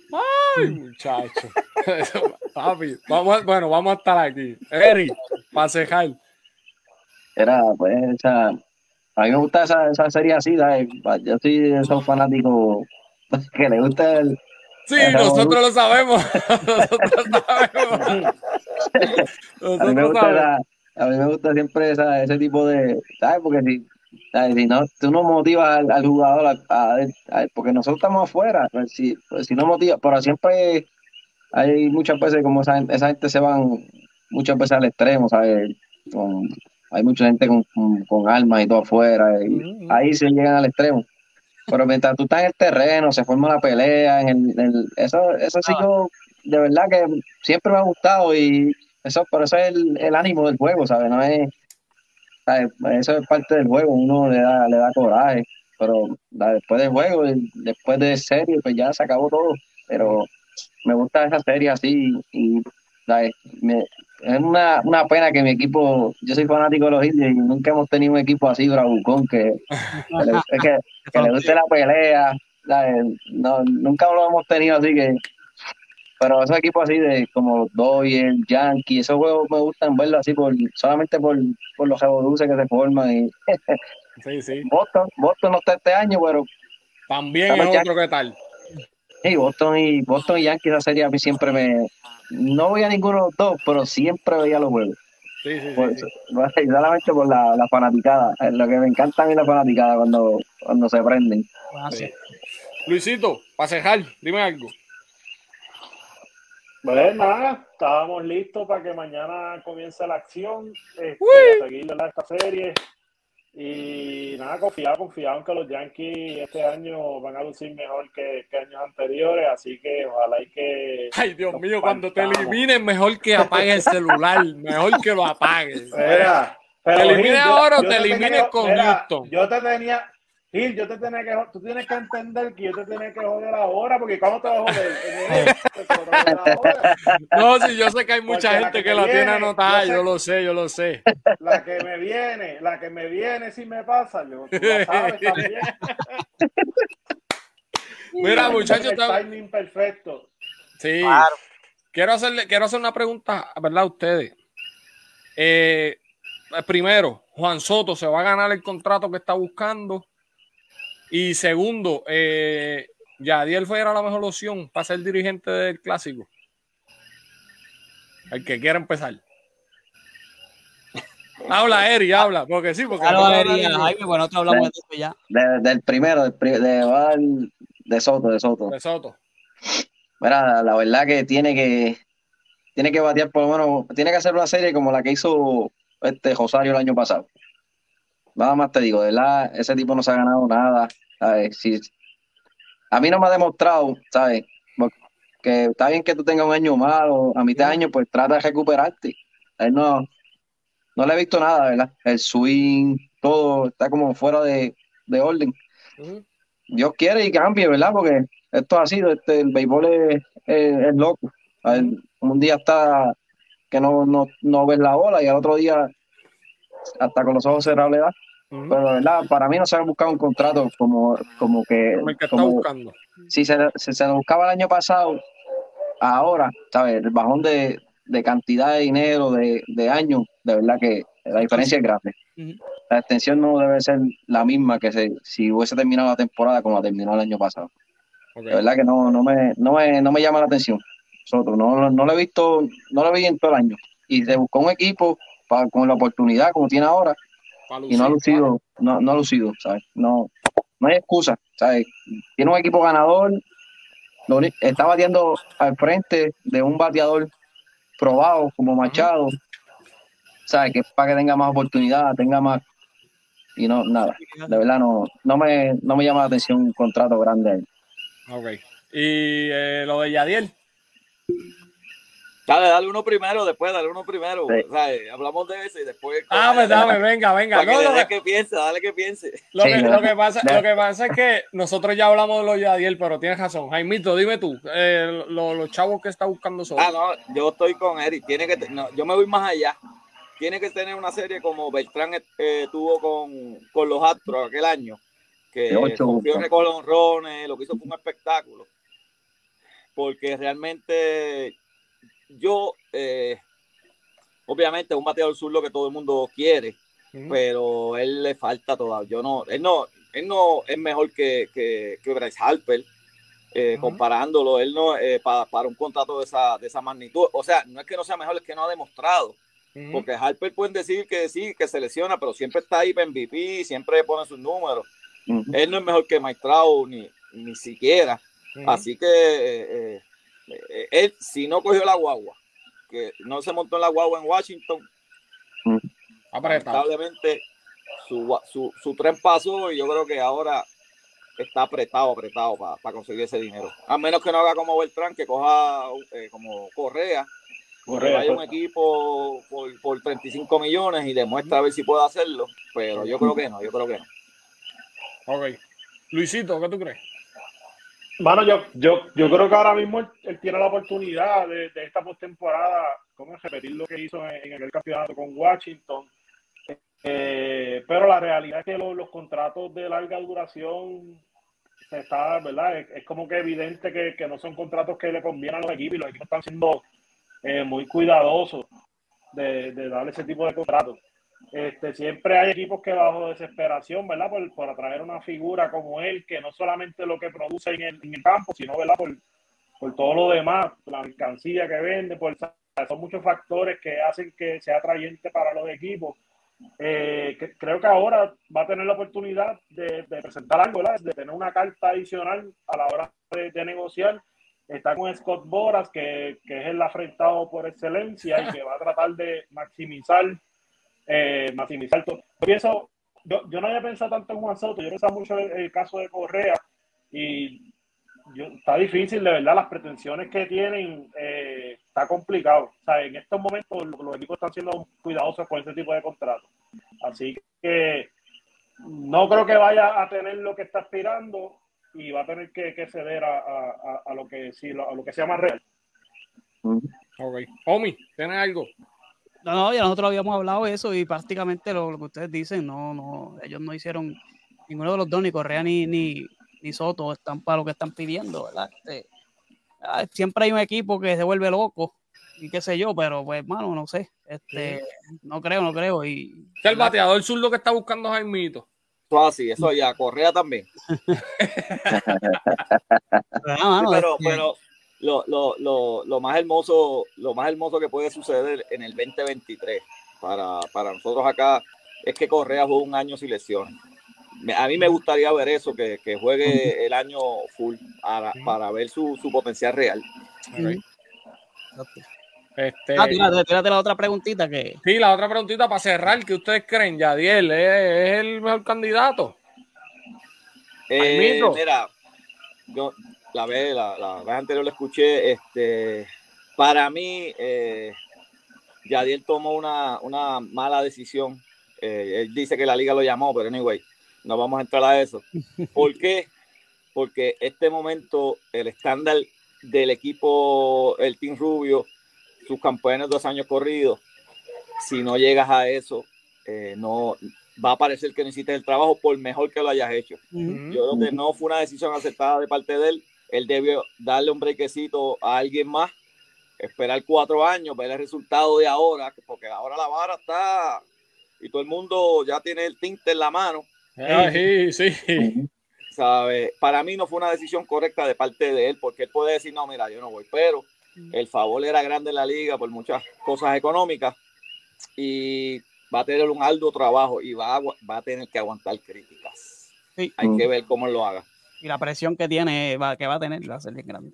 Ay, muchacho. Papi, vamos bueno, vamos a estar aquí. Eri, para cejar. Era, pues, esa, a mí me gusta esa, esa serie así, ¿sabes? Yo soy de esos que le gusta el, Sí, nosotros lo sabemos. nosotros sabemos. a mí me gusta sabemos. a mí me gusta siempre esa, ese tipo de, ¿sabes? Porque si, ¿sabes? si no, tú no motivas al, al jugador a, a- a- porque nosotros estamos afuera, pues si, pues si no motivas, pero siempre hay muchas veces como esa, gente- esa gente se van muchas veces al extremo, ¿sabes? Con- hay mucha gente con, con, con armas y todo afuera, y ahí se llegan al extremo. Pero mientras tú estás en el terreno, se forma la pelea, en el, en el- eso, eso sí yo, de verdad que siempre me ha gustado y eso, pero eso es el, el ánimo del juego, ¿sabes? No es, ¿sabes? Eso es parte del juego, uno le da, le da coraje, pero después del juego, después de serie, pues ya se acabó todo. Pero me gusta esa serie así y ¿sabes? Me- es una, una pena que mi equipo, yo soy fanático de los indios y nunca hemos tenido un equipo así bravucón que, que le, es que, que le guste la pelea. No, nunca lo hemos tenido así que pero esos equipos así de como los Dodgers, Yankees, esos juegos me gustan verlos así por solamente por, por los revoluces que se forman y Sí, sí. Boston, Boston no está este año, pero También es otro que tal. sí, Boston y Boston y Yankees esa serie a mí siempre me no voy a ninguno de los dos, pero siempre veía los juegos. Sí, sí, Por- sí. sí. solamente por la, la fanaticada. Es lo que me encanta a mí la fanaticada cuando, cuando se prenden. Ah, sí. Luisito, para cejar, dime algo. Pues nada, estábamos listos para que mañana comience la acción, este, Uy. a seguir ¿verdad? esta serie. Y nada, confiado, confiado en que los Yankees este año van a lucir mejor que, que años anteriores, así que ojalá y que... Ay, Dios mío, cuando te eliminen, mejor que apagues el celular. Mejor que lo apagues. Mira, pero, Te elimines Gil, yo- ahora o te elimines con Houston. Yo te tenía, Gil, yo te tenía que, tú tienes que entender que yo te tenía que joder ahora, porque ¿cómo te vas a joder? No, sí, yo sé que hay mucha Porque la gente que la tiene anotada, yo lo sé, yo lo sé. La que me viene, la que me viene si me pasa, yo, tú la sabes también. Mira, muchachos, el está- timing perfecto. Sí. Claro. Quiero hacerle, quiero hacer una pregunta, ¿verdad? A ustedes. Eh, primero, Juan Soto se va a ganar el contrato que está buscando. Y segundo, eh, Yadiel fue era la mejor opción para ser dirigente del clásico. El que quiera empezar. Habla, Eri, habla, porque sí, porque Claro, no. Jaime, bueno, nosotros hablamos de eso ya. De- del primero, del, pri- de, va al- de Soto, de Soto. de Soto. Mira, la, la verdad que tiene que tiene que batear por lo menos, tiene que hacer una serie como la que hizo este Rosario el año pasado. Nada más te digo, de verdad, ese tipo no se ha ganado nada. ¿sabes? Si- a mí no me ha demostrado, ¿sabes? Que está bien que tú tengas un año malo, a mitad de año, pues trata de recuperarte. A él no, no le he visto nada, ¿verdad? El swing, todo está como fuera de, de orden. Dios quiere y cambie, ¿verdad? Porque esto ha sido, este, el béisbol es, es- es loco. Un día está que no, no, no ves la bola y al otro día hasta con los ojos cerrados le da. Pero, ¿verdad? Para mí no se había buscado un contrato como, como que. Como el que está como- buscando. si se, se lo buscaba el año pasado, ahora, ¿sabes? El bajón de, de cantidad de dinero, de, de años, de verdad que la diferencia es grande. La extensión no debe ser la misma que se, si hubiese terminado la temporada como la terminó el año pasado. Ok. De verdad que no, no, me, no, me, no me llama la atención. Soto, no, no lo he visto, no lo vi en todo el año. Y se buscó un equipo para, con la oportunidad como tiene ahora Y no ha lucido, no, no ha lucido, ¿sabes? No, no hay excusa, ¿sabes? Tiene un equipo ganador, está batiendo al frente de un bateador probado como Machado, ¿sabes? Que es para que tenga más oportunidad, tenga más. Y no, nada, de verdad no, no, me, no me llama la atención un contrato grande ahí. Ok. Y eh, lo de Yadiel. Dale, dale uno primero, después dale uno primero. Sí. O sea, eh, hablamos de eso y después. Ah, pues dame, venga, venga. Para No, que que piense, dale que piense. lo, Sí, que, no. lo que pasa, No. lo que pasa es que nosotros ya hablamos de los Yadiel, pero tienes razón. Jaimito, dime tú, eh, lo- los chavos que está buscando Soto. Ah, no, yo estoy con Eric. Tiene que, no, yo me voy más allá. Tiene que tener una serie como Beltrán eh, tuvo con, con los Astros aquel año, que confió con los honrones, lo que hizo fue un espectáculo. Porque realmente yo, eh, obviamente, es un bateador zurdo que todo el mundo quiere, pero él le falta todavía. Yo no, él no, él no es mejor que, que, que Bryce Harper, eh, comparándolo. Él no, eh, pa- para un contrato de esa, de esa magnitud. O sea, no es que no sea mejor, es que no ha demostrado. Porque Harper pueden decir que sí, que se lesiona, pero siempre está ahí para MVP, siempre pone sus números. Él no es mejor que Mike Trout, ni, ni siquiera. Así que eh, eh, él, si no cogió la guagua, que no se montó en la guagua en Washington, Apretado. lamentablemente su, su, su tren pasó y yo creo que ahora está apretado, apretado para conseguir ese dinero. A menos que no haga como Beltrán, que coja eh, como Correa, que Correa, vaya a un equipo por, por 35 millones y demuestra a ver si puede hacerlo, pero yo creo que no, yo creo que no. Ok. Luisito, ¿qué tú crees? Mano, yo, yo, yo creo que ahora mismo él, tiene la oportunidad de, de esta postemporada, ¿cómo es? repetir lo que hizo en, en el campeonato con Washington. Eh, pero la realidad es que los, contratos de larga duración está, ¿verdad? Es, como que evidente que, no son contratos que le convienen a los equipos y los equipos están siendo eh, muy cuidadosos de darle ese tipo de contratos. Este, siempre hay equipos que bajo desesperación, ¿verdad? Por, por atraer una figura como él, que no solamente lo que produce en el, campo, sino, ¿verdad? Por, todo lo demás, la mercancía que vende, por, son muchos factores que hacen que sea atrayente para los equipos. Eh, que- creo que ahora va a tener la oportunidad de, de presentar algo, ¿verdad? De tener una carta adicional a la hora de, de negociar. Está con Scott Boras, que, que es el afrentado por excelencia y que va a tratar de maximizar eh, maximizar todo. Yo pienso, yo, yo no había pensado tanto en Juan Soto, yo pensaba mucho en el caso de Correa y yo- está difícil, de verdad, las pretensiones que tienen, eh, está complicado. O sea, en estos momentos los, los equipos están siendo cuidadosos con ese tipo de contratos. Así que no creo que vaya a tener lo que está aspirando y va a tener que, que ceder a, a- a- a lo que sí, a lo que sea más real. Ok. Omi, ¿tienes algo? No, no, ya nosotros habíamos hablado de eso y prácticamente lo, lo que ustedes dicen, no, no, ellos no hicieron ninguno de los dos, ni Correa ni, ni, ni Soto, están para lo que están pidiendo, ¿verdad? Este, ah, siempre hay un equipo que se vuelve loco y qué sé yo, pero pues, mano, no sé, este, no creo, no creo. Y Que el bateador zurdo que está buscando Jaimito. Eso así, eso ya, Correa también. pero, nada, mano, Sí, pero, pero lo, lo, lo, lo más hermoso, lo más hermoso que puede suceder en el 2023 para, para nosotros acá es que Correa juegue un año sin lesiones. Me- A mí me gustaría ver eso, que, que juegue el año full para, para ver su, su potencial real. Este, Ah, tírate, tírate la otra preguntita que sí, la otra preguntita para cerrar, ¿qué ustedes creen? Yadiel ¿es, es el mejor candidato? Eh, mira, yo la vez, la, la vez anterior lo escuché, este, para mí, eh, Yadiel tomó una, una mala decisión. Eh, él dice que la liga lo llamó, pero anyway, no vamos a entrar a eso. ¿Por qué? Porque este momento, el estándar del equipo, el Team Rubio, sus campeones dos años corridos, si no llegas a eso, eh, no, va a parecer que no hiciste el trabajo por mejor que lo hayas hecho. Yo creo que no fue una decisión aceptada de parte de él. Él debió darle un brequecito a alguien más, esperar cuatro años, ver el resultado de ahora, porque ahora la vara está y todo el mundo ya tiene el tinte en la mano. Ah, sí, sí. Para mí no fue una decisión correcta de parte de él, porque él puede decir, no, mira, yo no voy, pero el favor era grande en la liga por muchas cosas económicas y va a tener un arduo trabajo y va a, va a tener que aguantar críticas. Sí. Hay que ver cómo lo haga. Y la presión que tiene, va, que va a tener, va a ser bien grande.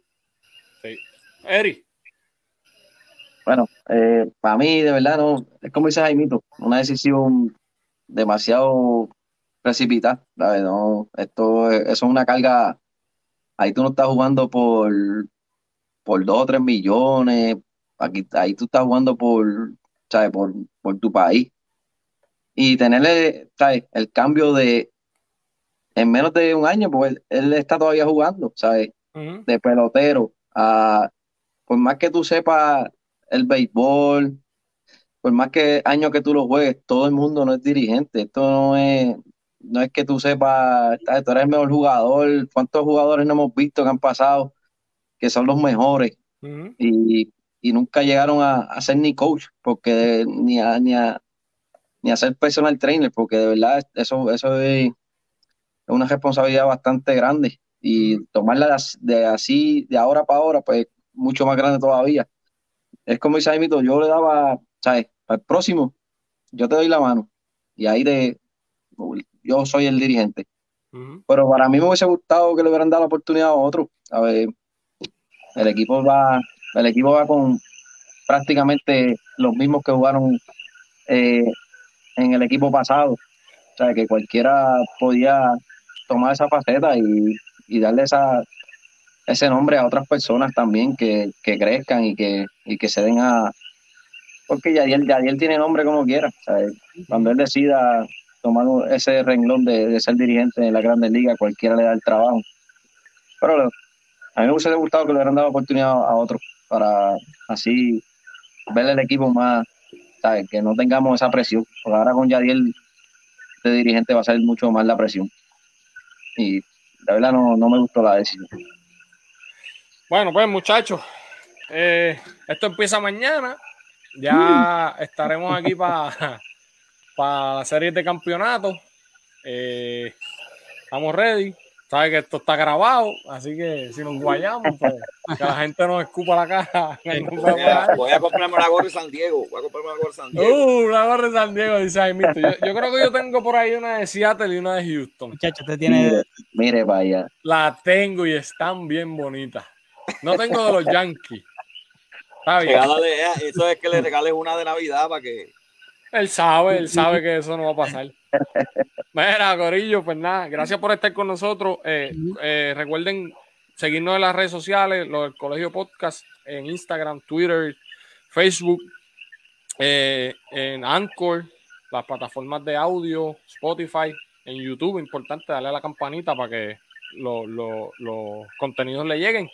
Eri. Bueno, eh, para mí, de verdad, no, es como dice Jaimito, una decisión demasiado precipitada, ¿sabes? No, esto, es- eso es una carga, ahí tú no estás jugando por, por dos o tres millones, aquí, ahí tú estás jugando por, ¿sabes? Por, por tu país. Y tenerle, ¿sabes? El cambio de, en menos de un año, pues él, él está todavía jugando, ¿sabes? Ujú. de pelotero a, por más que tú sepas el béisbol, por más que años que tú lo juegues, todo el mundo no es dirigente. Esto no es, no es que tú sepas, "Ah, tú eres el mejor jugador. ¿Cuántos jugadores no hemos visto que han pasado que son los mejores y, y nunca llegaron a, a ser ni coach, porque ni a, ni a, ni a ser personal trainer, porque de verdad eso, eso es una responsabilidad bastante grande y tomarla de, as- de así, de ahora para ahora, pues mucho más grande todavía. Es como dice Jaimito, yo le daba, ¿sabes? Al próximo, yo te doy la mano y ahí de, yo soy el dirigente. Pero para mí me hubiese gustado que le hubieran dado la oportunidad a otro. A ver, el equipo va, el equipo va con prácticamente los mismos que jugaron eh, en el equipo pasado. O sea, que cualquiera podía tomar esa faceta y, darle ese nombre a otras personas también que, crezcan y que, y que se den a... Porque Yadiel, Yadiel tiene nombre como quiera. Cuando él decida tomar ese renglón de, de ser dirigente en la Grandes Ligas, cualquiera le da el trabajo. Pero a mí me hubiese gustado que le hubieran dado oportunidad a otros para así ver el equipo más, que no tengamos esa presión. Porque ahora con Yadiel de dirigente va a ser mucho más la presión. Y la verdad no, no me gustó la decisión. Bueno, pues muchachos, eh, esto empieza mañana. Ya estaremos aquí para la serie de campeonato. Eh, estamos ready. Sabe que esto está grabado, así que si nos guayamos, pues que la gente nos escupa la cara. Voy a, voy a comprarme una gorra de San Diego. Voy a comprarme una gorra de San Diego. Uh, la gorra de San Diego, dice Jaimito. Yo, yo creo que yo tengo por ahí una de Seattle y una de Houston. Muchachos, usted tiene. Mire, allá. La tengo y están bien bonitas. No tengo de los Yankees. Está bien. Regálale, eh, eso es que le regales una de Navidad para que. Él sabe, él sabe que eso no va a pasar. Mira, Corillo, pues nada, gracias por estar con nosotros. Eh, eh, recuerden seguirnos en las redes sociales, los del Colegio Podcast, en Instagram, Twitter, Facebook, eh, en Anchor, las plataformas de audio, Spotify, en YouTube. Importante darle a la campanita para que lo- lo- los contenidos le lleguen.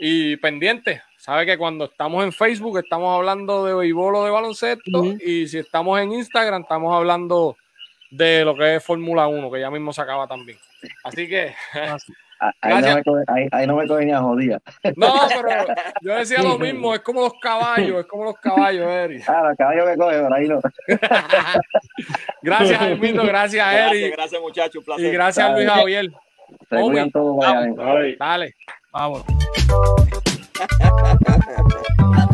Y pendiente, sabe que cuando estamos en Facebook estamos hablando de béisbol o de baloncesto y si estamos en Instagram estamos hablando de lo que es Fórmula 1, que ya mismo se acaba también. Así que, Ah, Ahí no, Gracias. me coge, ahí, ahí no me coge ni a jodida. no, pero yo decía lo mismo, es como los caballos, es como los caballos, Eri. Ah, los caballos me coge, pero ahí no. Gracias, Jaimito, gracias, Gracias, Eri. gracias, muchachos. Un placer. Y gracias, Luis Javier. Se Omi, cuidan todos allá. Ay. Dale. Vámonos.